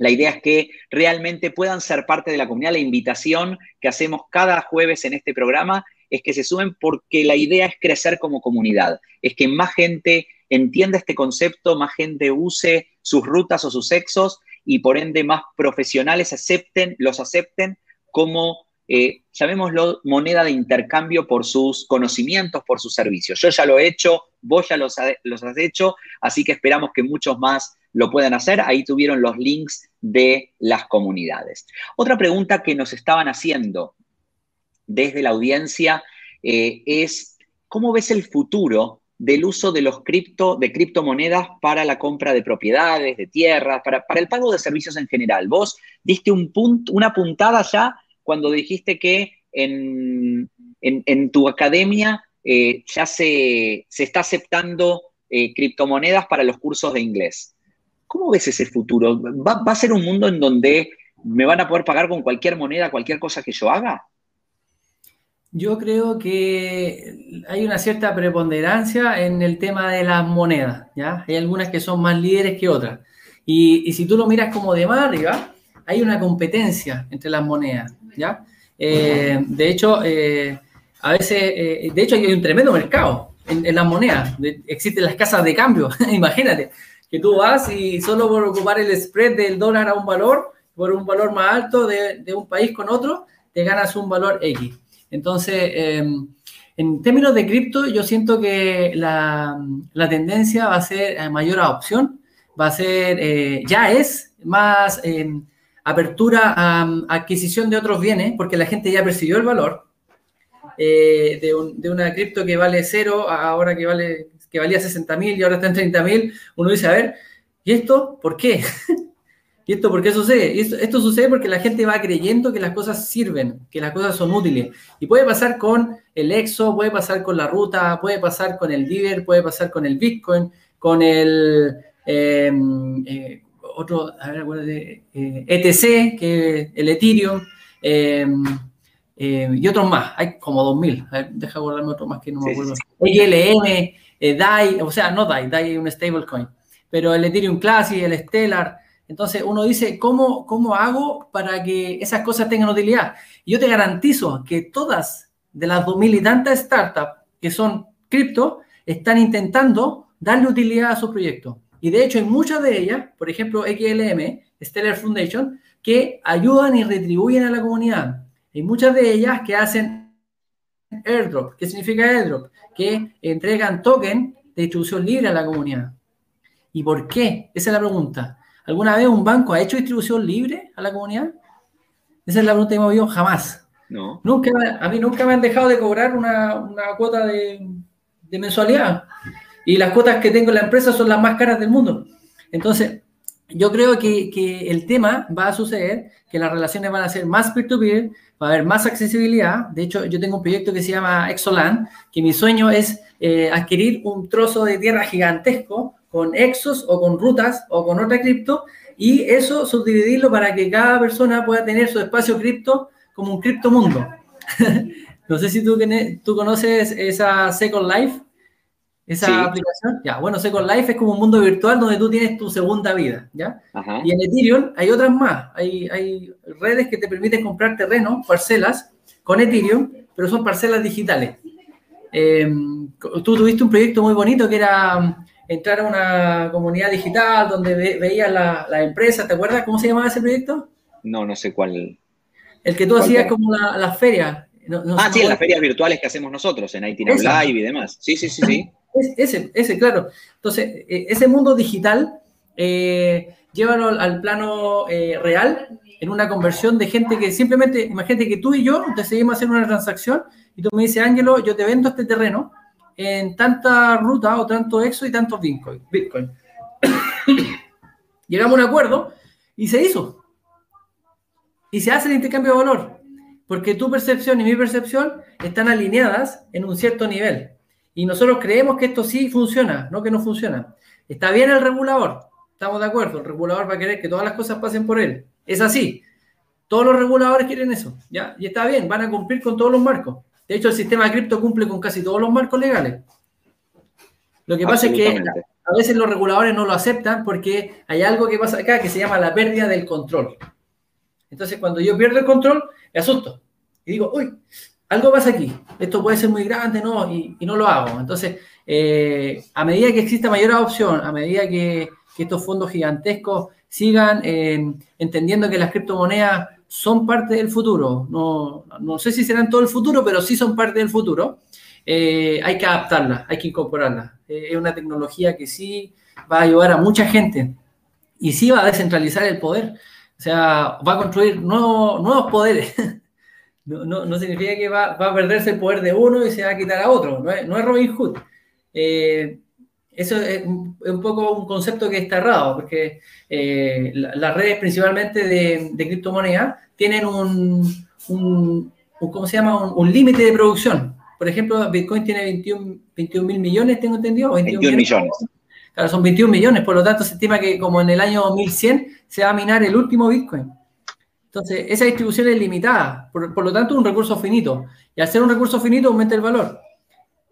la idea es que realmente puedan ser parte de la comunidad. La invitación que hacemos cada jueves en este programa es que se sumen porque la idea es crecer como comunidad, es que más gente entienda este concepto, más gente use sus rutas o sus sexos y por ende más profesionales acepten, los acepten como, eh, llamémoslo, moneda de intercambio por sus conocimientos, por sus servicios. Yo ya lo he hecho, vos ya los, los has hecho, así que esperamos que muchos más lo puedan hacer. Ahí tuvieron los links de las comunidades. Otra pregunta que nos estaban haciendo desde la audiencia eh, es, ¿cómo ves el futuro del uso de los cripto, de criptomonedas para la compra de propiedades, de tierras, para, el pago de servicios en general? Vos diste un una puntada ya cuando dijiste que en, tu academia eh, ya se, está aceptando eh, criptomonedas para los cursos de inglés. ¿Cómo ves ese futuro? ¿Va, a ser un mundo en donde me van a poder pagar con cualquier moneda, cualquier cosa que yo haga? Yo creo que hay una cierta preponderancia en el tema de las monedas, ¿ya? Hay algunas que son más líderes que otras. Y, si tú lo miras como de más arriba, hay una competencia entre las monedas, ¿ya? Eh, de hecho, eh, a veces, eh, de hecho hay un tremendo mercado en, las monedas. existen las casas de cambio, *laughs* imagínate que tú vas y solo por ocupar el spread del dólar a un valor, por un valor más alto de, un país con otro, te ganas un valor X. Entonces, em, en términos de cripto, yo siento que la, tendencia va a ser mayor adopción, va a ser, eh, ya es más em, apertura a, adquisición de otros bienes, porque la gente ya percibió el valor eh, de, de, una cripto que vale cero, ahora que vale que valía 60 mil y ahora está en 30 mil, uno dice, a ver, ¿y esto por qué? *laughs* ¿Y esto por qué sucede? esto, esto, sucede porque la gente va creyendo que las cosas sirven, que las cosas son útiles. Y puede pasar con el EXO, puede pasar con la ruta, puede pasar con el DIVER, puede pasar con el Bitcoin, con el em, eh, otro, a ver, de, eh, ETC, que el Ethereum. Em, eh, y otros más, hay como 2000. A ver, deja guardarme otro más que no me acuerdo. XLM, eh, DAI, o sea, no DAI, DAI es un stablecoin, pero el Ethereum Classic, el Stellar. Entonces uno dice, ¿cómo, ¿cómo hago para que esas cosas tengan utilidad? Yo te garantizo que todas de las dos mil y tantas startups que son cripto están intentando darle utilidad a sus proyectos. Y de hecho hay muchas de ellas, por ejemplo XLM, Stellar Foundation, que ayudan y retribuyen a la comunidad. Hay muchas de ellas que hacen airdrop. ¿Qué significa airdrop? que entregan token de distribución libre a la comunidad. ¿Y por qué? Esa es la pregunta. ¿Alguna vez un banco ha hecho distribución libre a la comunidad? Esa es la pregunta que hemos oído jamás. No. Nunca, a mí nunca me han dejado de cobrar una, cuota de, mensualidad. Y las cuotas que tengo en la empresa son las más caras del mundo. Entonces, yo creo que, que, el tema va a suceder, que las relaciones van a ser más peer-to-peer, va a haber más accesibilidad. De hecho, yo tengo un proyecto que se llama Exoland, que mi sueño es eh, adquirir un trozo de tierra gigantesco con exos o con rutas o con otra cripto y eso subdividirlo para que cada persona pueda tener su espacio cripto como un criptomundo. *laughs* no sé si tú, tú conoces esa Second Life esa aplicación. Ya, bueno, Second Life es como un mundo virtual donde tú tienes tu segunda vida, ¿ya? Y en Ethereum hay otras más. Hay, hay redes que te permiten comprar terreno, parcelas, con Ethereum, pero son parcelas digitales. Em, tú tuviste un proyecto muy bonito que era um, entrar a una comunidad digital donde veías las la empresas, ¿te acuerdas cómo se llamaba ese proyecto? No, no sé cuál. El que tú hacías como las ferias. ah, sí, en las ferias virtuales que hacemos nosotros, en Ethereum Live y demás. Sí, sí, sí, sí. *laughs* ese, ese, claro. Entonces, e, ese mundo digital, eh, llévalo al plano eh, real, en una conversión de gente que simplemente, imagínate que tú y yo decidimos hacer una transacción y tú me dices, Ángelo, yo te vendo este terreno en tanta ruta o tanto EXO y tantos Bitcoin. Bitcoin. *coughs* Llegamos a un acuerdo y se hizo. Y se hace el intercambio de valor. Porque tu percepción y mi percepción están alineadas en un cierto nivel. Y nosotros creemos que esto sí funciona, no que no funciona. Está bien el regulador, estamos de acuerdo, el regulador va a querer que todas las cosas pasen por él. Es así. Todos los reguladores quieren eso, ¿ya? Y está bien, van a cumplir con todos los marcos. De hecho, el sistema de cripto cumple con casi todos los marcos legales. Lo que pasa es que a veces los reguladores no lo aceptan porque hay algo que pasa acá que se llama la pérdida del control. Entonces, cuando yo pierdo el control, me asusto. Y digo, uy, algo pasa aquí, esto puede ser muy grande, ¿no? Y, no lo hago. Entonces, eh, a medida que exista mayor adopción, a medida que, estos fondos gigantescos sigan eh, entendiendo que las criptomonedas son parte del futuro. No, sé si serán todo el futuro, pero sí son parte del futuro. Eh, hay que adaptarlas, hay que incorporarlas. Eh, es una tecnología que sí va a ayudar a mucha gente y sí va a descentralizar el poder. O sea, va a construir nuevos poderes. *laughs* No, no, significa que va, va, a perderse el poder de uno y se va a quitar a otro. No es, no es Robin Hood. Eh, eso es un, poco un concepto que está errado, porque eh, las redes principalmente de, de criptomonedas tienen un, un, ¿cómo se llama? Un, límite de producción. Por ejemplo, Bitcoin tiene 21, 21 mil millones, tengo entendido. 21, millones. Claro, son 21 millones, por lo tanto se estima que como en el año 2100 se va a minar el último Bitcoin. Entonces, esa distribución es limitada, por, por lo tanto, un recurso finito. Y al ser un recurso finito, aumenta el valor.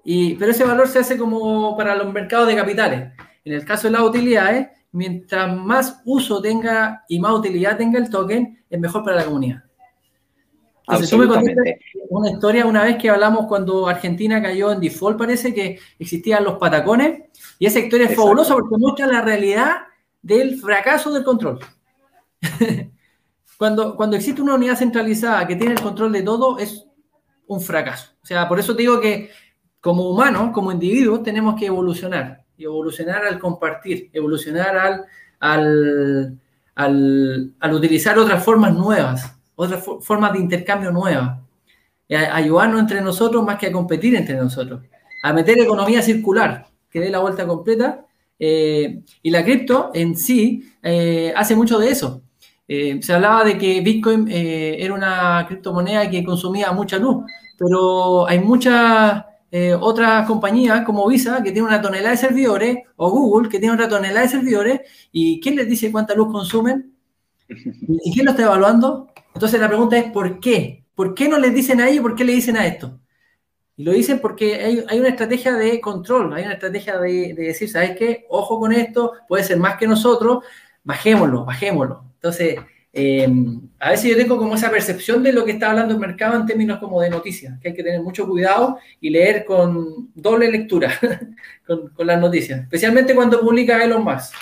Y, pero ese valor se hace como para los mercados de capitales. En el caso de las utilidades, mientras más uso tenga y más utilidad tenga el token, es mejor para la comunidad. Entonces, tú me contaste una historia una vez que hablamos cuando Argentina cayó en default, parece que existían los patacones, y esa historia es fabulosa porque muestra la realidad del fracaso del control. *laughs* Cuando, cuando existe una unidad centralizada que tiene el control de todo, es un fracaso. O sea, por eso te digo que como humanos, como individuos, tenemos que evolucionar. Y evolucionar al compartir, evolucionar al, al, al, al utilizar otras formas nuevas, otras formas de intercambio nuevas. ayudarnos entre nosotros más que a competir entre nosotros. A meter economía circular, que dé la vuelta completa. Eh, y la cripto en sí eh, hace mucho de eso. Eh, se hablaba de que Bitcoin eh, era una criptomoneda que consumía mucha luz, pero hay muchas eh, otras compañías como Visa que tienen una tonelada de servidores o Google que tiene otra tonelada de servidores y ¿quién les dice cuánta luz consumen? *laughs* ¿Y quién lo está evaluando? Entonces la pregunta es ¿por qué? ¿Por qué no les dicen a ellos? ¿Por qué le dicen a esto? Y lo dicen porque hay, una estrategia de control, hay una estrategia de, de decir, ¿sabes qué? Ojo con esto, puede ser más que nosotros, bajémoslo, bajémoslo. Entonces, eh, a veces yo tengo como esa percepción de lo que está hablando el mercado en términos como de noticias, que hay que tener mucho cuidado y leer con doble lectura *laughs* con, las noticias, especialmente cuando publica Elon Musk.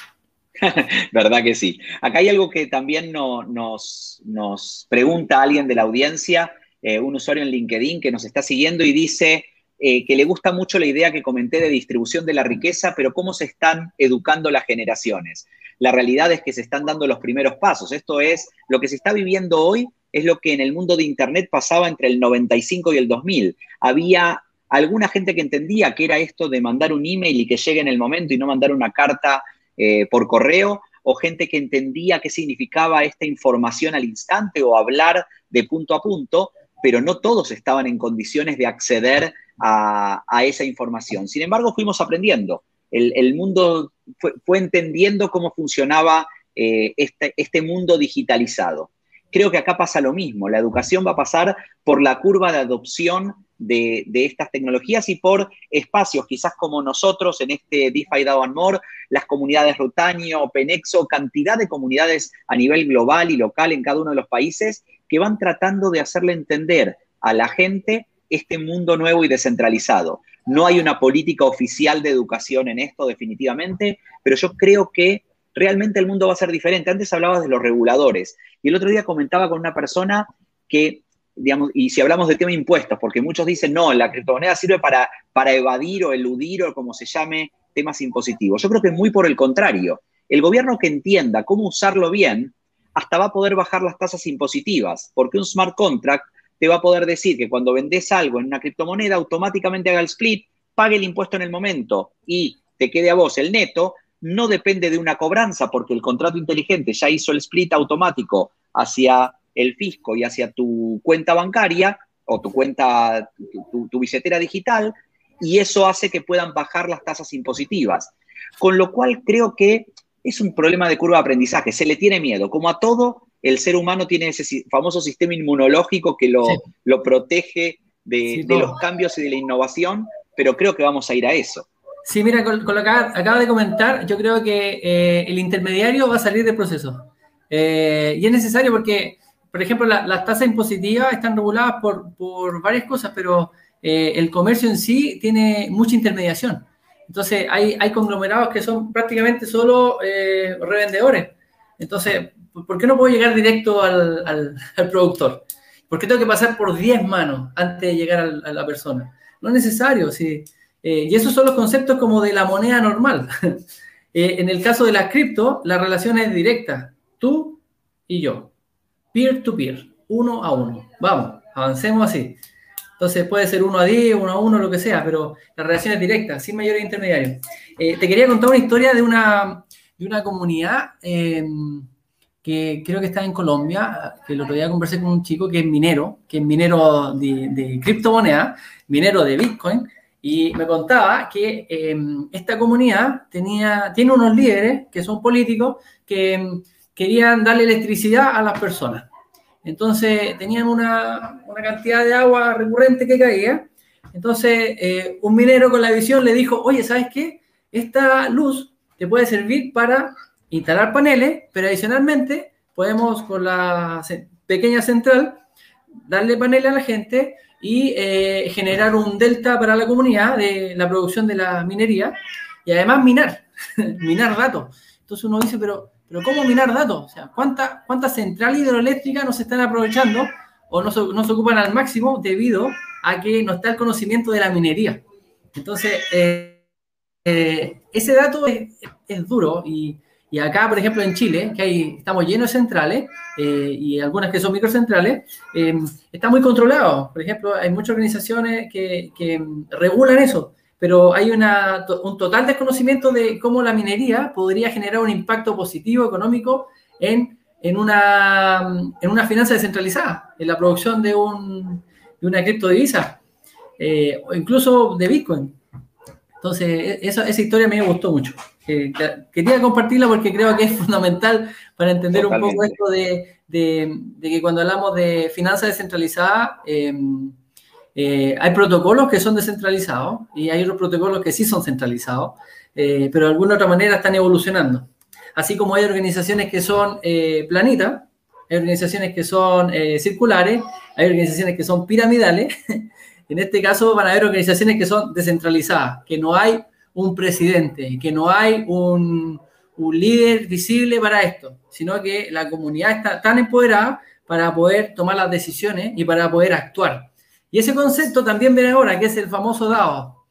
*laughs* ¿Verdad que sí? Acá hay algo que también nos, nos pregunta alguien de la audiencia, eh, un usuario en LinkedIn que nos está siguiendo y dice eh, que le gusta mucho la idea que comenté de distribución de la riqueza, pero cómo se están educando las generaciones la realidad es que se están dando los primeros pasos. Esto es, lo que se está viviendo hoy es lo que en el mundo de Internet pasaba entre el 95 y el 2000. Había alguna gente que entendía que era esto de mandar un email y que llegue en el momento y no mandar una carta eh, por correo, o gente que entendía qué significaba esta información al instante o hablar de punto a punto, pero no todos estaban en condiciones de acceder a esa información. Sin embargo, fuimos aprendiendo el, mundo fue, entendiendo cómo funcionaba eh, este, este, mundo digitalizado. Creo que acá pasa lo mismo. La educación va a pasar por la curva de adopción de, estas tecnologías y por espacios, quizás como nosotros en este DeFi DAO and More, las comunidades Rutanio, Penexo, cantidad de comunidades a nivel global y local en cada uno de los países que van tratando de hacerle entender a la gente este mundo nuevo y descentralizado. No hay una política oficial de educación en esto, definitivamente, pero yo creo que realmente el mundo va a ser diferente. Antes hablabas de los reguladores y el otro día comentaba con una persona que, digamos, y si hablamos de tema de impuestos, porque muchos dicen, no, la criptomoneda sirve para, para evadir o eludir o como se llame temas impositivos. Yo creo que muy por el contrario. El gobierno que entienda cómo usarlo bien, hasta va a poder bajar las tasas impositivas, porque un smart contract te va a poder decir que cuando vendes algo en una criptomoneda, automáticamente haga el split, pague el impuesto en el momento y te quede a vos el neto, no depende de una cobranza porque el contrato inteligente ya hizo el split automático hacia el fisco y hacia tu cuenta bancaria o tu cuenta, tu, tu billetera digital, y eso hace que puedan bajar las tasas impositivas. Con lo cual creo que es un problema de curva de aprendizaje, se le tiene miedo, como a todo, el ser humano tiene ese famoso sistema inmunológico que lo, lo protege de, los cambios y de la innovación, pero creo que vamos a ir a eso. Sí, mira, con, lo que acaba de comentar, yo creo que eh, el intermediario va a salir del proceso. Eh, y es necesario porque, por ejemplo, las tasas impositivas están reguladas por, por varias cosas, pero eh, el comercio en sí tiene mucha intermediación. Entonces, hay, hay conglomerados que son prácticamente solo revendedores. Entonces, ¿por qué no puedo llegar directo al, al, productor? ¿Por qué tengo que pasar por 10 manos antes de llegar a la persona? No es necesario, sí. Eh, y esos son los conceptos como de la moneda normal. *laughs* Eh, en el caso de la cripto, la relación es directa. Tú y yo. Peer to peer. Uno a uno. Vamos, avancemos así. Entonces puede ser uno a 10, uno a uno, lo que sea, pero la relación es directa, sin mayores intermediarios. Eh, te quería contar una historia de una, de una comunidad que creo que está en Colombia, que el otro día conversé con un chico que es minero, que es minero de, de criptomoneda, minero de Bitcoin, y me contaba que em, esta comunidad tenía, tiene unos líderes que son políticos que em, querían darle electricidad a las personas. Entonces tenían una, una cantidad de agua recurrente que caía. Entonces eh, un minero con la visión le dijo, oye, ¿sabes qué? Esta luz te puede servir para instalar paneles, pero adicionalmente podemos con la pequeña central darle paneles a la gente y eh, generar un delta para la comunidad de la producción de la minería y además minar, *laughs* minar datos. Entonces uno dice, pero, pero ¿cómo minar datos? O sea, ¿cuántas cuánta centrales hidroeléctricas no se están aprovechando o no se, no se, ocupan al máximo debido a que no está el conocimiento de la minería? Entonces, eh, eh, ese dato es, es duro y, y acá, por ejemplo, en Chile, que hay, estamos llenos de centrales eh, y algunas que son microcentrales, eh, está muy controlado. Por ejemplo, hay muchas organizaciones que, que regulan eso, pero hay un total desconocimiento de cómo la minería podría generar un impacto positivo económico en, una, en una finanza descentralizada, en la producción de, un, de una criptodivisa eh, o incluso de Bitcoin. Entonces, e, esa, esa historia me gustó mucho quería compartirla porque creo que es fundamental para entender un poco esto de, que cuando hablamos de finanzas descentralizadas, em, eh, hay protocolos que son descentralizados y hay otros protocolos que sí son centralizados, eh, pero de alguna otra manera están evolucionando. Así como hay organizaciones que son eh, planitas, hay organizaciones que son circulares, hay organizaciones que son piramidales. *laughs* en este caso van a haber organizaciones que son descentralizadas, que no hay un presidente, que no hay un, un líder visible para esto, sino que la comunidad está tan empoderada para poder tomar las decisiones y para poder actuar. Y ese concepto también viene ahora, que es el famoso DAO,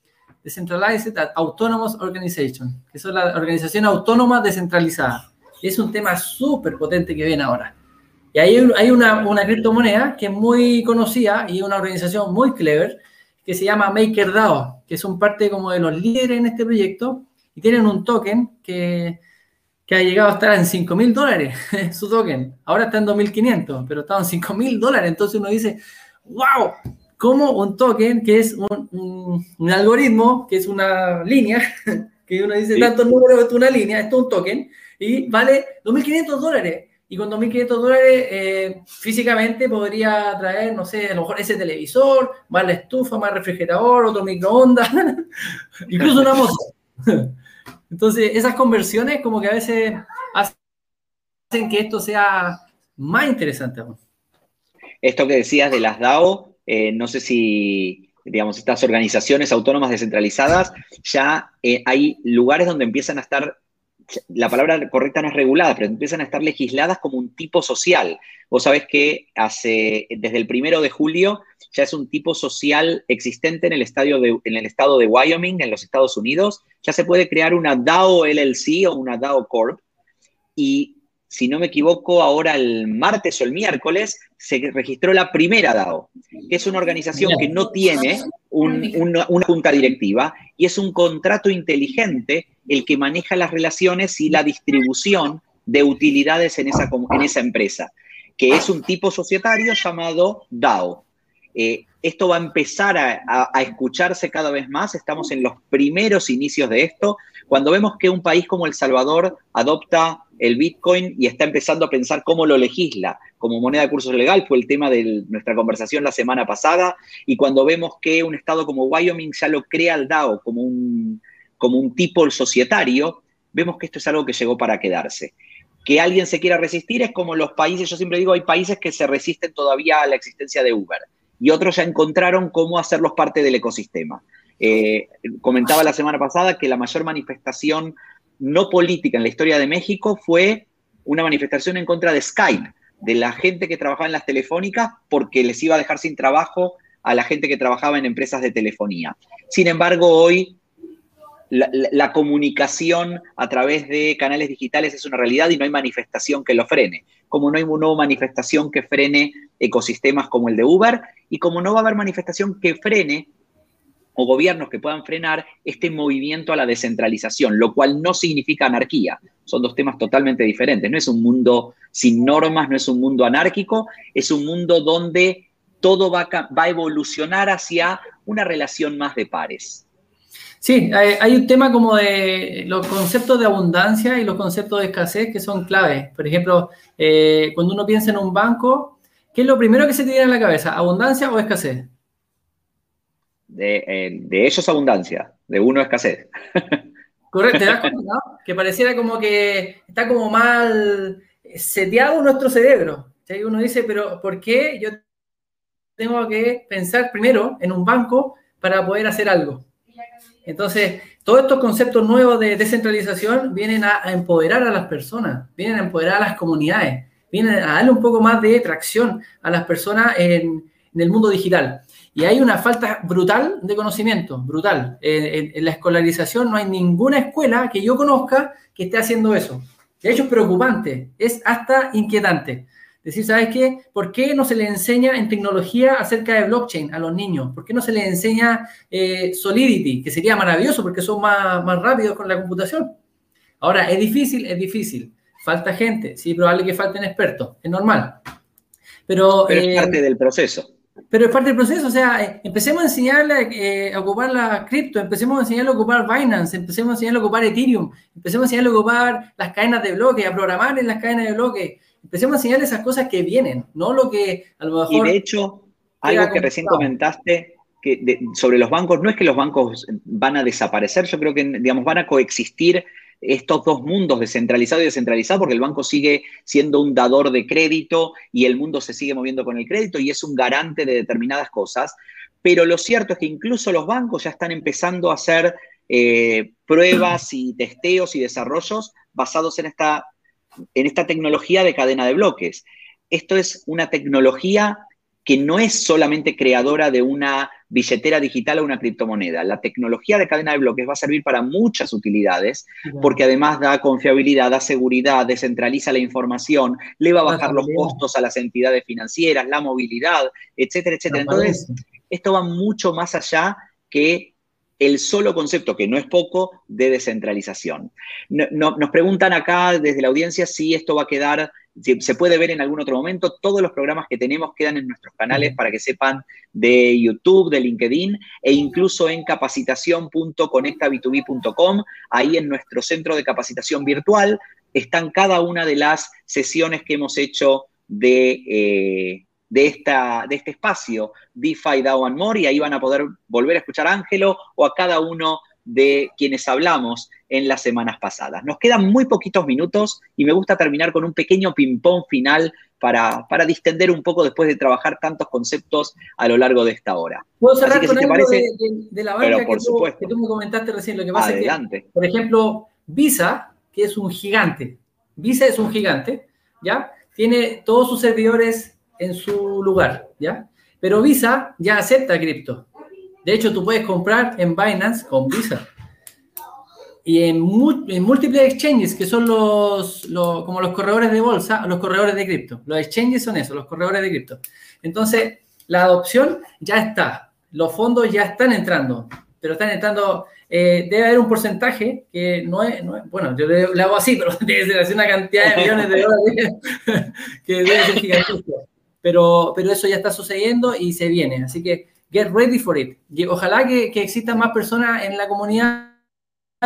Decentralized Autonomous Organization, que es la organización autónoma descentralizada. Es un tema súper potente que viene ahora. Y ahí hay una, una criptomoneda que es muy conocida y una organización muy clever, que se llama MakerDAO, que son parte como de los líderes en este proyecto y tienen un token que, que ha llegado a estar en 5 mil dólares, *laughs* su token. Ahora está en 2.500, pero está en 5 mil dólares. Entonces uno dice, wow, ¿cómo un token que es un, un, algoritmo, que es una línea, *laughs* que uno dice tantos números, es una línea, esto es un token, y vale 2.500 dólares. Y con 2.500 dólares eh, físicamente podría traer, no sé, a lo mejor ese televisor, más la estufa, más refrigerador, otro microondas, *laughs* incluso una moto. *laughs* Entonces, esas conversiones como que a veces hacen que esto sea más interesante. Esto que decías de las DAO, eh, no sé si, digamos, estas organizaciones autónomas descentralizadas, ya eh, hay lugares donde empiezan a estar la palabra correcta no es regulada, pero empiezan a estar legisladas como un tipo social. Vos sabés que hace, desde el primero de julio ya es un tipo social existente en el, estadio de, en el estado de Wyoming, en los Estados Unidos. Ya se puede crear una DAO LLC o una DAO Corp. Y si no me equivoco, ahora el martes o el miércoles se registró la primera DAO, que es una organización que no tiene una, una junta directiva y es un contrato inteligente el que maneja las relaciones y la distribución de utilidades en esa, en esa empresa, que es un tipo societario llamado DAO. Eh, esto va a empezar a, escucharse cada vez más, estamos en los primeros inicios de esto, cuando vemos que un país como El Salvador adopta el Bitcoin y está empezando a pensar cómo lo legisla como moneda de curso legal, fue el tema de nuestra conversación la semana pasada, y cuando vemos que un estado como Wyoming ya lo crea el DAO como un, como un tipo societario, vemos que esto es algo que llegó para quedarse. Que alguien se quiera resistir es como los países, yo siempre digo, hay países que se resisten todavía a la existencia de Uber y otros ya encontraron cómo hacerlos parte del ecosistema. Eh, comentaba la semana pasada que la mayor manifestación no política en la historia de México fue una manifestación en contra de Skype, de la gente que trabajaba en las telefónicas porque les iba a dejar sin trabajo a la gente que trabajaba en empresas de telefonía. Sin embargo, hoy la, comunicación a través de canales digitales es una realidad y no hay manifestación que lo frene. Como no hay una manifestación que frene ecosistemas como el de Uber y como no va a haber manifestación que frene o gobiernos que puedan frenar este movimiento a la descentralización, lo cual no significa anarquía. Son dos temas totalmente diferentes. No es un mundo sin normas, no es un mundo anárquico, es un mundo donde todo va a, evolucionar hacia una relación más de pares. Sí, hay, un tema como de los conceptos de abundancia y los conceptos de escasez que son claves. Por ejemplo, eh, cuando uno piensa en un banco, ¿qué es lo primero que se te viene a la cabeza? ¿Abundancia o escasez? Eh, de, ellos abundancia, de uno escasez. *laughs* Correcto, ¿te das cuenta, Que pareciera como que está como mal seteado nuestro cerebro. Uno dice, pero ¿por qué yo tengo que pensar primero en un banco para poder hacer algo? Entonces, todos estos conceptos nuevos de descentralización vienen a, empoderar a las personas, vienen a empoderar a las comunidades, vienen a darle un poco más de tracción a las personas en, el mundo digital. Y hay una falta brutal de conocimiento, brutal. En, la escolarización no hay ninguna escuela que yo conozca que esté haciendo eso. De hecho, es preocupante, es hasta inquietante. Decir, ¿sabes qué? ¿Por qué no se le enseña en tecnología acerca de blockchain a los niños? ¿Por qué no se le enseña eh, Solidity, que sería maravilloso porque son más, más rápidos con la computación? Ahora, ¿es difícil? Es difícil. Falta gente, sí, probable que falten expertos, es normal. Pero, es eh, parte del proceso. Pero es parte del proceso, o sea, eh, empecemos a enseñarle a ocupar la cripto, empecemos a enseñarle a ocupar Binance, empecemos a enseñarle a ocupar Ethereum, empecemos a enseñarle a ocupar las cadenas de bloques, a programar en las cadenas de bloques, empecemos a enseñar esas cosas que vienen, no lo que a lo mejor... Y de hecho, algo que recién comentaste que sobre los bancos, no es que los bancos van a desaparecer, yo creo que, digamos, van a coexistir estos dos mundos, descentralizado y descentralizado, porque el banco sigue siendo un dador de crédito y el mundo se sigue moviendo con el crédito y es un garante de determinadas cosas. Pero lo cierto es que incluso los bancos ya están empezando a hacer eh, pruebas y testeos y desarrollos basados en esta en esta tecnología de cadena de bloques. Esto es una tecnología que no es solamente creadora de una billetera digital o una criptomoneda. La tecnología de cadena de bloques va a servir para muchas utilidades, porque además da confiabilidad, da seguridad, descentraliza la información, le va a bajar los costos a las entidades financieras, la movilidad, etcétera, etcétera. Entonces, esto va mucho más allá que el solo concepto, que no es poco, de descentralización. nos preguntan acá desde la audiencia si esto va a quedar, si se puede ver en algún otro momento. Todos los programas que tenemos quedan en nuestros canales para que sepan de YouTube, de LinkedIn e incluso en capacitación.conectab2b.com. Ahí en nuestro centro de capacitación virtual están cada una de las sesiones que hemos hecho de... Eh, de, esta, de este espacio, DeFi, DAO and More, y ahí van a poder volver a escuchar a Ángelo o a cada uno de quienes hablamos en las semanas pasadas. Nos quedan muy poquitos minutos y me gusta terminar con un pequeño ping-pong final para, para, distender un poco después de trabajar tantos conceptos a lo largo de esta hora. ¿Puedo cerrar con algo parece, de, la banca que, tú, que, tú, me comentaste recién? Lo que pasa es que, por ejemplo, Visa, que es un gigante, Visa es un gigante, ¿ya? Tiene todos sus servidores en su lugar, ¿ya? Pero Visa ya acepta cripto. De hecho, tú puedes comprar en Binance con Visa. Y en, múltiples exchanges, que son los, como los corredores de bolsa, los corredores de cripto. Los exchanges son eso, los corredores de cripto. Entonces, la adopción ya está. Los fondos ya están entrando, pero están entrando eh, debe haber un porcentaje que no es, bueno, yo le, hago así, pero *laughs* debe ser una cantidad de millones de dólares *laughs* que debe ser gigantesca pero, pero eso ya está sucediendo y se viene. Así que get ready for it. ojalá que, que existan más personas en la comunidad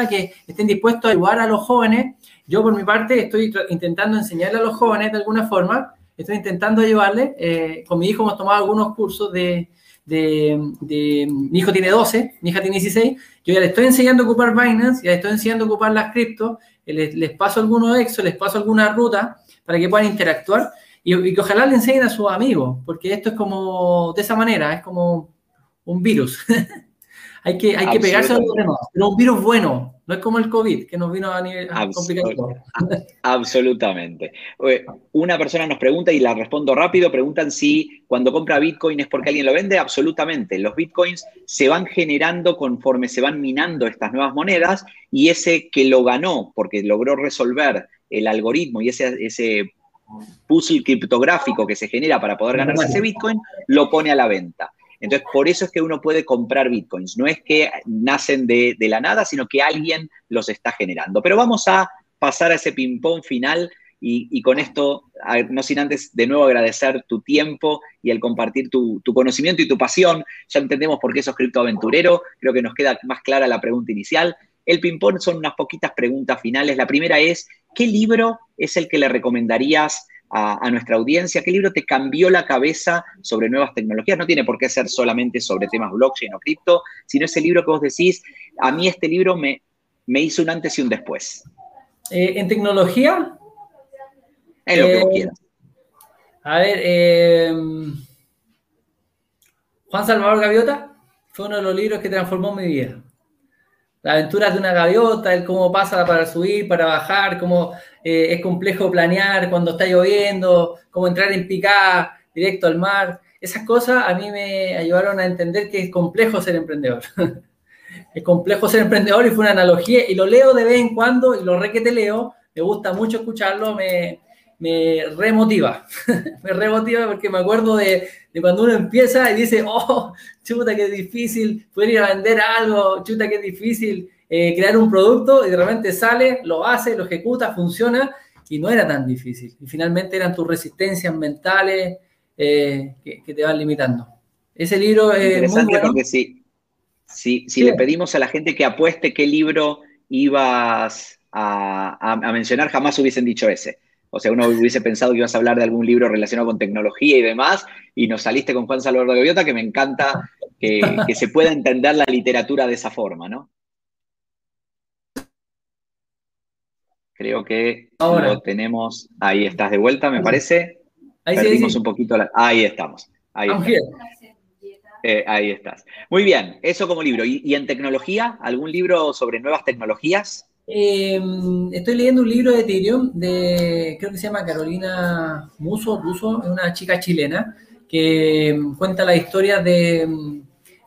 que estén dispuestos a ayudar a los jóvenes. Yo por mi parte estoy intentando enseñarle a los jóvenes de alguna forma, estoy intentando ayudarles. Eh, con mi hijo hemos tomado algunos cursos de, de, mi hijo tiene 12, mi hija tiene 16, yo ya le estoy enseñando a ocupar Binance, ya le estoy enseñando a ocupar las criptos, les, les paso algunos exos, les paso alguna ruta para que puedan interactuar y, que ojalá le enseñen a sus amigos, porque esto es como, de esa manera, es como un virus. *laughs* Hay que, hay que pegarse a los problemas. Pero un virus bueno, no es como el COVID, que nos vino a nivel complicado. *laughs* Absolutamente. Una persona nos pregunta, y la respondo rápido, preguntan si cuando compra Bitcoin es porque alguien lo vende. Absolutamente. Los Bitcoins se van generando conforme se van minando estas nuevas monedas y ese que lo ganó porque logró resolver el algoritmo y ese, ese puzzle criptográfico que se genera para poder ganarse ese Bitcoin, lo pone a la venta. Entonces, por eso es que uno puede comprar bitcoins. No es que nacen de, la nada, sino que alguien los está generando. Pero vamos a pasar a ese ping-pong final y, con esto, no sin antes de nuevo agradecer tu tiempo y el compartir tu, conocimiento y tu pasión. Ya entendemos por qué sos criptoaventurero, creo que nos queda más clara la pregunta inicial. El ping-pong son unas poquitas preguntas finales. La primera es, ¿qué libro es el que le recomendarías a, nuestra audiencia, qué libro te cambió la cabeza sobre nuevas tecnologías. No tiene por qué ser solamente sobre temas blockchain o cripto, sino ese libro que vos decís, a mí este libro me, me hizo un antes y un después. Eh, ¿En tecnología? En lo que vos eh, quieras. A ver, eh, Juan Salvador Gaviota fue uno de los libros que transformó mi vida. Las aventuras de una gaviota, el cómo pasa para subir, para bajar, cómo eh, es complejo planear cuando está lloviendo, cómo entrar en picada directo al mar. Esas cosas a mí me ayudaron a entender que es complejo ser emprendedor. *laughs* es complejo ser emprendedor y fue una analogía y lo leo de vez en cuando y lo re que te leo, me gusta mucho escucharlo, me, me remotiva, *laughs* me remotiva porque me acuerdo de, de, cuando uno empieza y dice, oh, chuta, qué difícil, poder ir a vender algo, chuta, qué difícil eh, crear un producto y de repente sale, lo hace, lo ejecuta, funciona y no era tan difícil. Y finalmente eran tus resistencias mentales eh, que, te van limitando. Ese libro es Interesante muy porque si, si, si le pedimos a la gente que apueste qué libro ibas a, a mencionar, jamás hubiesen dicho ese o sea, uno hubiese pensado que ibas a hablar de algún libro relacionado con tecnología y demás, y nos saliste con Juan Salvador de Gaviota, que me encanta que, se pueda entender la literatura de esa forma, ¿no? Creo que Ahora. lo tenemos. Ahí estás de vuelta, me parece. Ahí Perdimos un poquito Ahí estamos. Ahí, eh, ahí estás. Muy bien, eso como libro. ¿Y en tecnología? ¿Algún libro sobre nuevas tecnologías? Em, estoy leyendo un libro de Ethereum de, creo que se llama Carolina Muso, Russo, es una chica chilena que cuenta la historia de,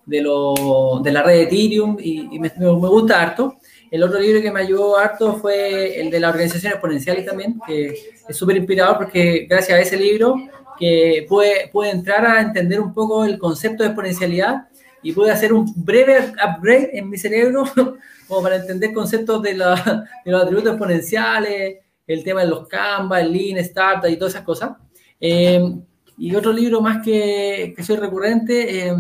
de, la red de Ethereum y, me, gusta harto. El otro libro que me ayudó harto fue el de la organización exponencial también, que es súper inspirador porque gracias a ese libro que puede, puede entrar a entender un poco el concepto de exponencialidad y puede hacer un breve upgrade en mi cerebro *laughs* como para entender conceptos de, los atributos exponenciales, el tema de los Canva, el Lean, Startup y todas esas cosas. Eh, y otro libro más que, soy recurrente, eh,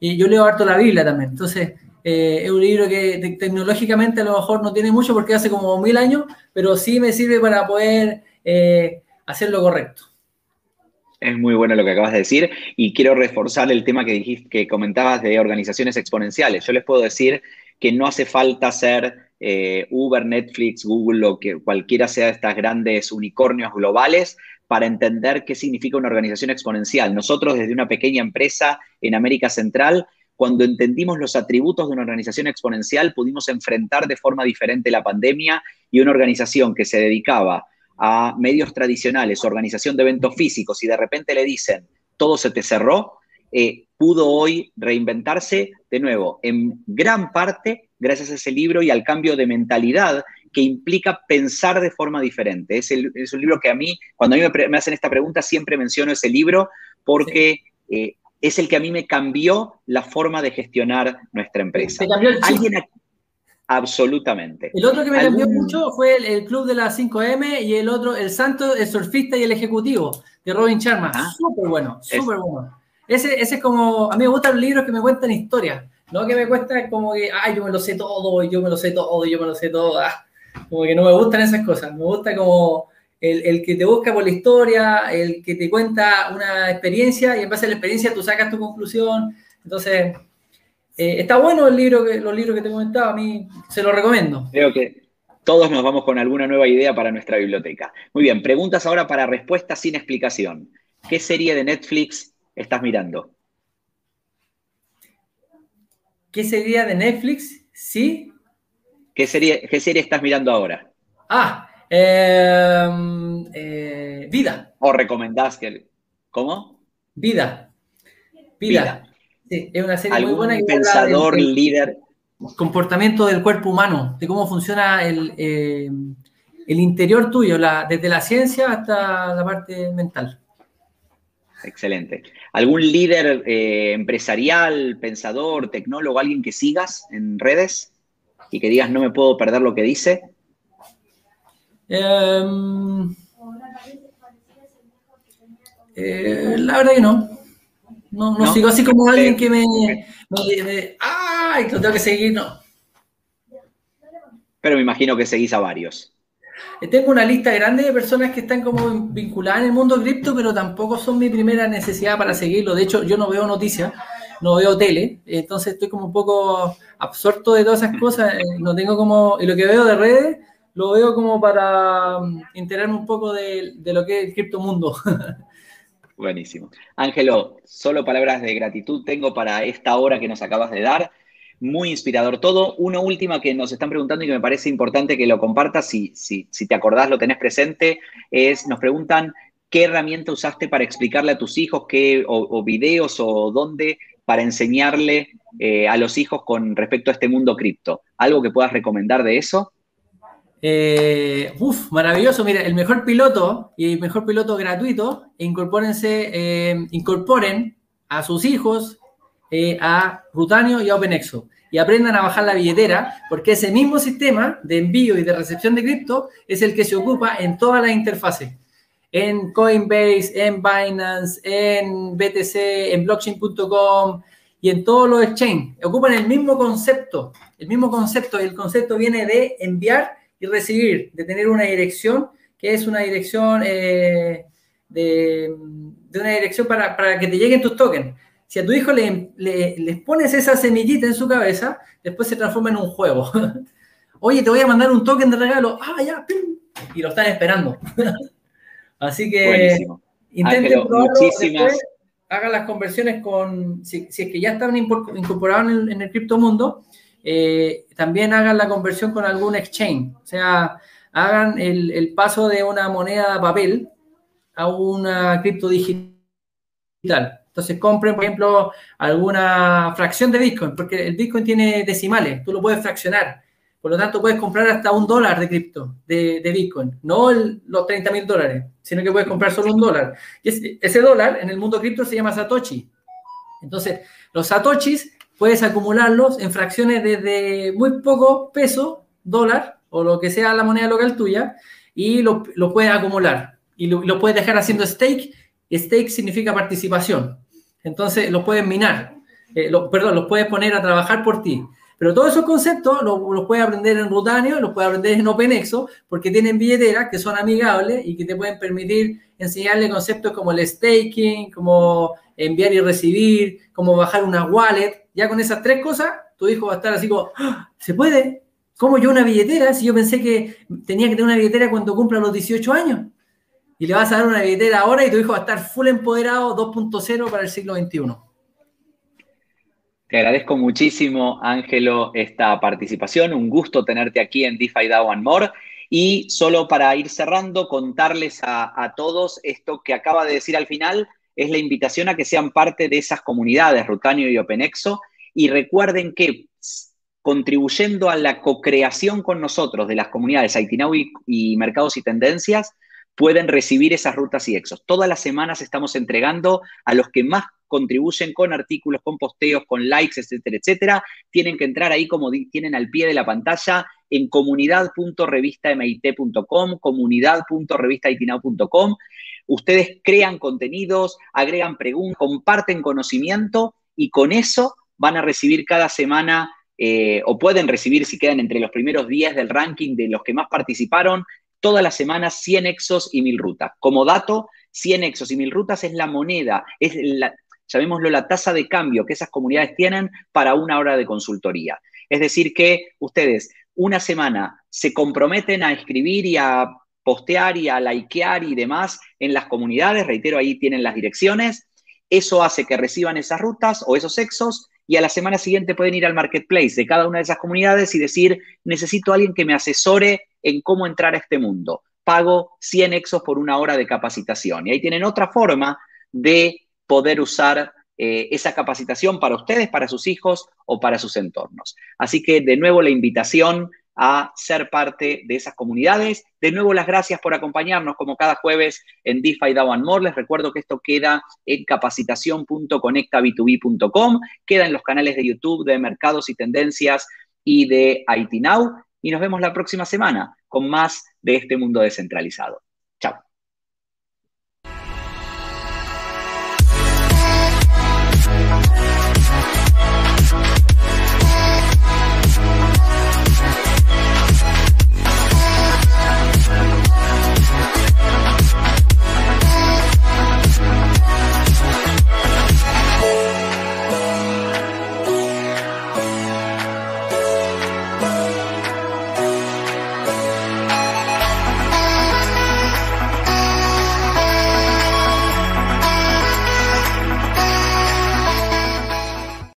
y yo leo harto la Biblia también. Entonces, eh, es un libro que tecnológicamente a lo mejor no tiene mucho porque hace como mil años, pero sí me sirve para poder hacer lo correcto. Es muy bueno lo que acabas de decir y quiero reforzar el tema que dijiste, que comentabas de organizaciones exponenciales. Yo les puedo decir que no hace falta ser eh, Uber, Netflix, Google o que cualquiera sea de estas grandes unicornios globales para entender qué significa una organización exponencial. Nosotros desde una pequeña empresa en América Central, cuando entendimos los atributos de una organización exponencial, pudimos enfrentar de forma diferente la pandemia y una organización que se dedicaba a medios tradicionales, organización de eventos físicos y de repente le dicen, todo se te cerró, eh, pudo hoy reinventarse de nuevo, en gran parte gracias a ese libro y al cambio de mentalidad que implica pensar de forma diferente. Es, un libro que a mí, cuando a mí me, hacen esta pregunta, siempre menciono ese libro porque eh, es el que a mí me cambió la forma de gestionar nuestra empresa. ¿Alguien Absolutamente. El otro que me cambió mucho fue el, Club de las 5M y el otro, El Santo, el Surfista y el Ejecutivo, de Robin Sharma. Ah. súper bueno, súper bueno. Ese, ese es como, a mí me gustan los libros que me cuentan historias, no que me cuentan como que, ay, yo me lo sé todo, yo me lo sé todo, yo me lo sé todo. Ah, como que no me gustan esas cosas, me gusta como el, el, que te busca por la historia, el que te cuenta una experiencia y en base a la experiencia tú sacas tu conclusión. Entonces, eh, está bueno el libro que, los libros que te comentaba, a mí se lo recomiendo. Creo que todos nos vamos con alguna nueva idea para nuestra biblioteca. Muy bien, preguntas ahora para respuestas sin explicación. ¿Qué serie de Netflix estás mirando? ¿Qué sería de Netflix? ¿Sí? ¿Qué serie, qué serie estás mirando ahora? Ah, em, eh, Vida. ¿O recomendás que... ¿Cómo? Vida. Vida. Sí, es una serie muy buena. Pensador, líder. Comportamiento del cuerpo humano, de cómo funciona el, em, el interior tuyo, la, desde la ciencia hasta la parte mental. Excelente. ¿Algún líder eh, empresarial, pensador, tecnólogo, alguien que sigas en redes y que digas no me puedo perder lo que dice? Em, eh, la verdad que no. No, sigo así como alguien que me, me, ¡Ay! Lo tengo que seguir, no. Pero me imagino que seguís a varios. Tengo una lista grande de personas que están como vinculadas en el mundo cripto, pero tampoco son mi primera necesidad para seguirlo. De hecho, yo no veo noticias, no veo tele, entonces estoy como un poco absorto de todas esas cosas. Eh, no tengo como, y lo que veo de redes, lo veo como para mm, enterarme un poco de, de lo que es el criptomundo. *laughs* Buenísimo. Ángelo, solo palabras de gratitud tengo para esta hora que nos acabas de dar muy inspirador todo. Una última que nos están preguntando y que me parece importante que lo compartas, si, si, si te acordás, lo tenés presente, es, nos preguntan qué herramienta usaste para explicarle a tus hijos, qué, o, videos o dónde para enseñarle eh, a los hijos con respecto a este mundo cripto. ¿Algo que puedas recomendar de eso? Eh, uf, maravilloso. Mira, el mejor piloto y el mejor piloto gratuito, incorpórense, eh, incorporen a sus hijos a Rutanio y a OpenExo y aprendan a bajar la billetera, porque ese mismo sistema de envío y de recepción de cripto es el que se ocupa en todas las interfaces. En Coinbase, en Binance, en BTC, en blockchain.com y en todos los exchanges. Ocupan el mismo concepto, el mismo concepto, y el concepto viene de enviar y recibir, de tener una dirección que es una dirección eh, de, una dirección para, para que te lleguen tus tokens si a tu hijo le, les pones esa semillita en su cabeza, después se transforma en un juego. *laughs* Oye, te voy a mandar un token de regalo. Ah, ya, y lo están esperando. *laughs* Así que intenten muchísimas. hagan las conversiones con, si, es que ya están incorporados en el, en el criptomundo, eh, también hagan la conversión con algún exchange. O sea, hagan el, el paso de una moneda de papel a una cripto digital. Entonces compren, por ejemplo, alguna fracción de Bitcoin, porque el Bitcoin tiene decimales, tú lo puedes fraccionar. Por lo tanto, puedes comprar hasta un dólar de cripto, de, Bitcoin, no los 30 mil dólares, sino que puedes comprar solo un dólar. Y ese, dólar en el mundo cripto se llama Satoshi. Entonces, los Satoshis puedes acumularlos en fracciones desde muy poco peso, dólar, o lo que sea la moneda local tuya, y lo, puedes acumular. Y lo, lo puedes dejar haciendo stake. Stake significa participación. Entonces los puedes minar, eh, perdón, los puedes poner a trabajar por ti. Pero todos esos conceptos los, puedes aprender en Rutanio, los puedes aprender en OpenExo, porque tienen billeteras que son amigables y que te pueden permitir enseñarle conceptos como el staking, como enviar y recibir, como bajar una wallet. Ya con esas tres cosas, tu hijo va a estar así como, ¡Ah! ¿se puede? ¿Cómo yo una billetera? Si yo pensé que tenía que tener una billetera cuando cumpla los 18 años y le vas a dar una billetera ahora y tu hijo va a estar full empoderado 2.0 para el siglo XXI. Te agradezco muchísimo, Ángelo, esta participación. Un gusto tenerte aquí en DeFi DAO More. Y solo para ir cerrando, contarles a, todos esto que acaba de decir al final, es la invitación a que sean parte de esas comunidades, Rutanio y OpenExo. Y recuerden que contribuyendo a la co-creación con nosotros de las comunidades Aitinau y Mercados y Tendencias, pueden recibir esas rutas y exos. Todas las semanas estamos entregando a los que más contribuyen con artículos, con posteos, con likes, etcétera, etcétera. Tienen que entrar ahí como tienen al pie de la pantalla en comunidad.revistamit.com, comunidad.revistaitinao.com. Ustedes crean contenidos, agregan preguntas, comparten conocimiento y con eso van a recibir cada semana eh, o pueden recibir si quedan entre los primeros 10 del ranking de los que más participaron, todas las semanas 100 exos y 1000 rutas. Como dato, 100 exos y 1000 rutas es la moneda, es la, llamémoslo la tasa de cambio que esas comunidades tienen para una hora de consultoría. Es decir, que ustedes una semana se comprometen a escribir y a postear y a likear y demás en las comunidades, reitero, ahí tienen las direcciones, eso hace que reciban esas rutas o esos exos y a la semana siguiente pueden ir al marketplace de cada una de esas comunidades y decir, necesito a alguien que me asesore en cómo entrar a este mundo. Pago 100 exos por una hora de capacitación. Y ahí tienen otra forma de poder usar eh, esa capacitación para ustedes, para sus hijos o para sus entornos. Así que de nuevo la invitación a ser parte de esas comunidades. De nuevo, las gracias por acompañarnos como cada jueves en DeFi DAO and More. Les recuerdo que esto queda en capacitación.conectab2b.com, queda en los canales de YouTube de Mercados y Tendencias y de IT. Y nos vemos la próxima semana con más de este mundo descentralizado.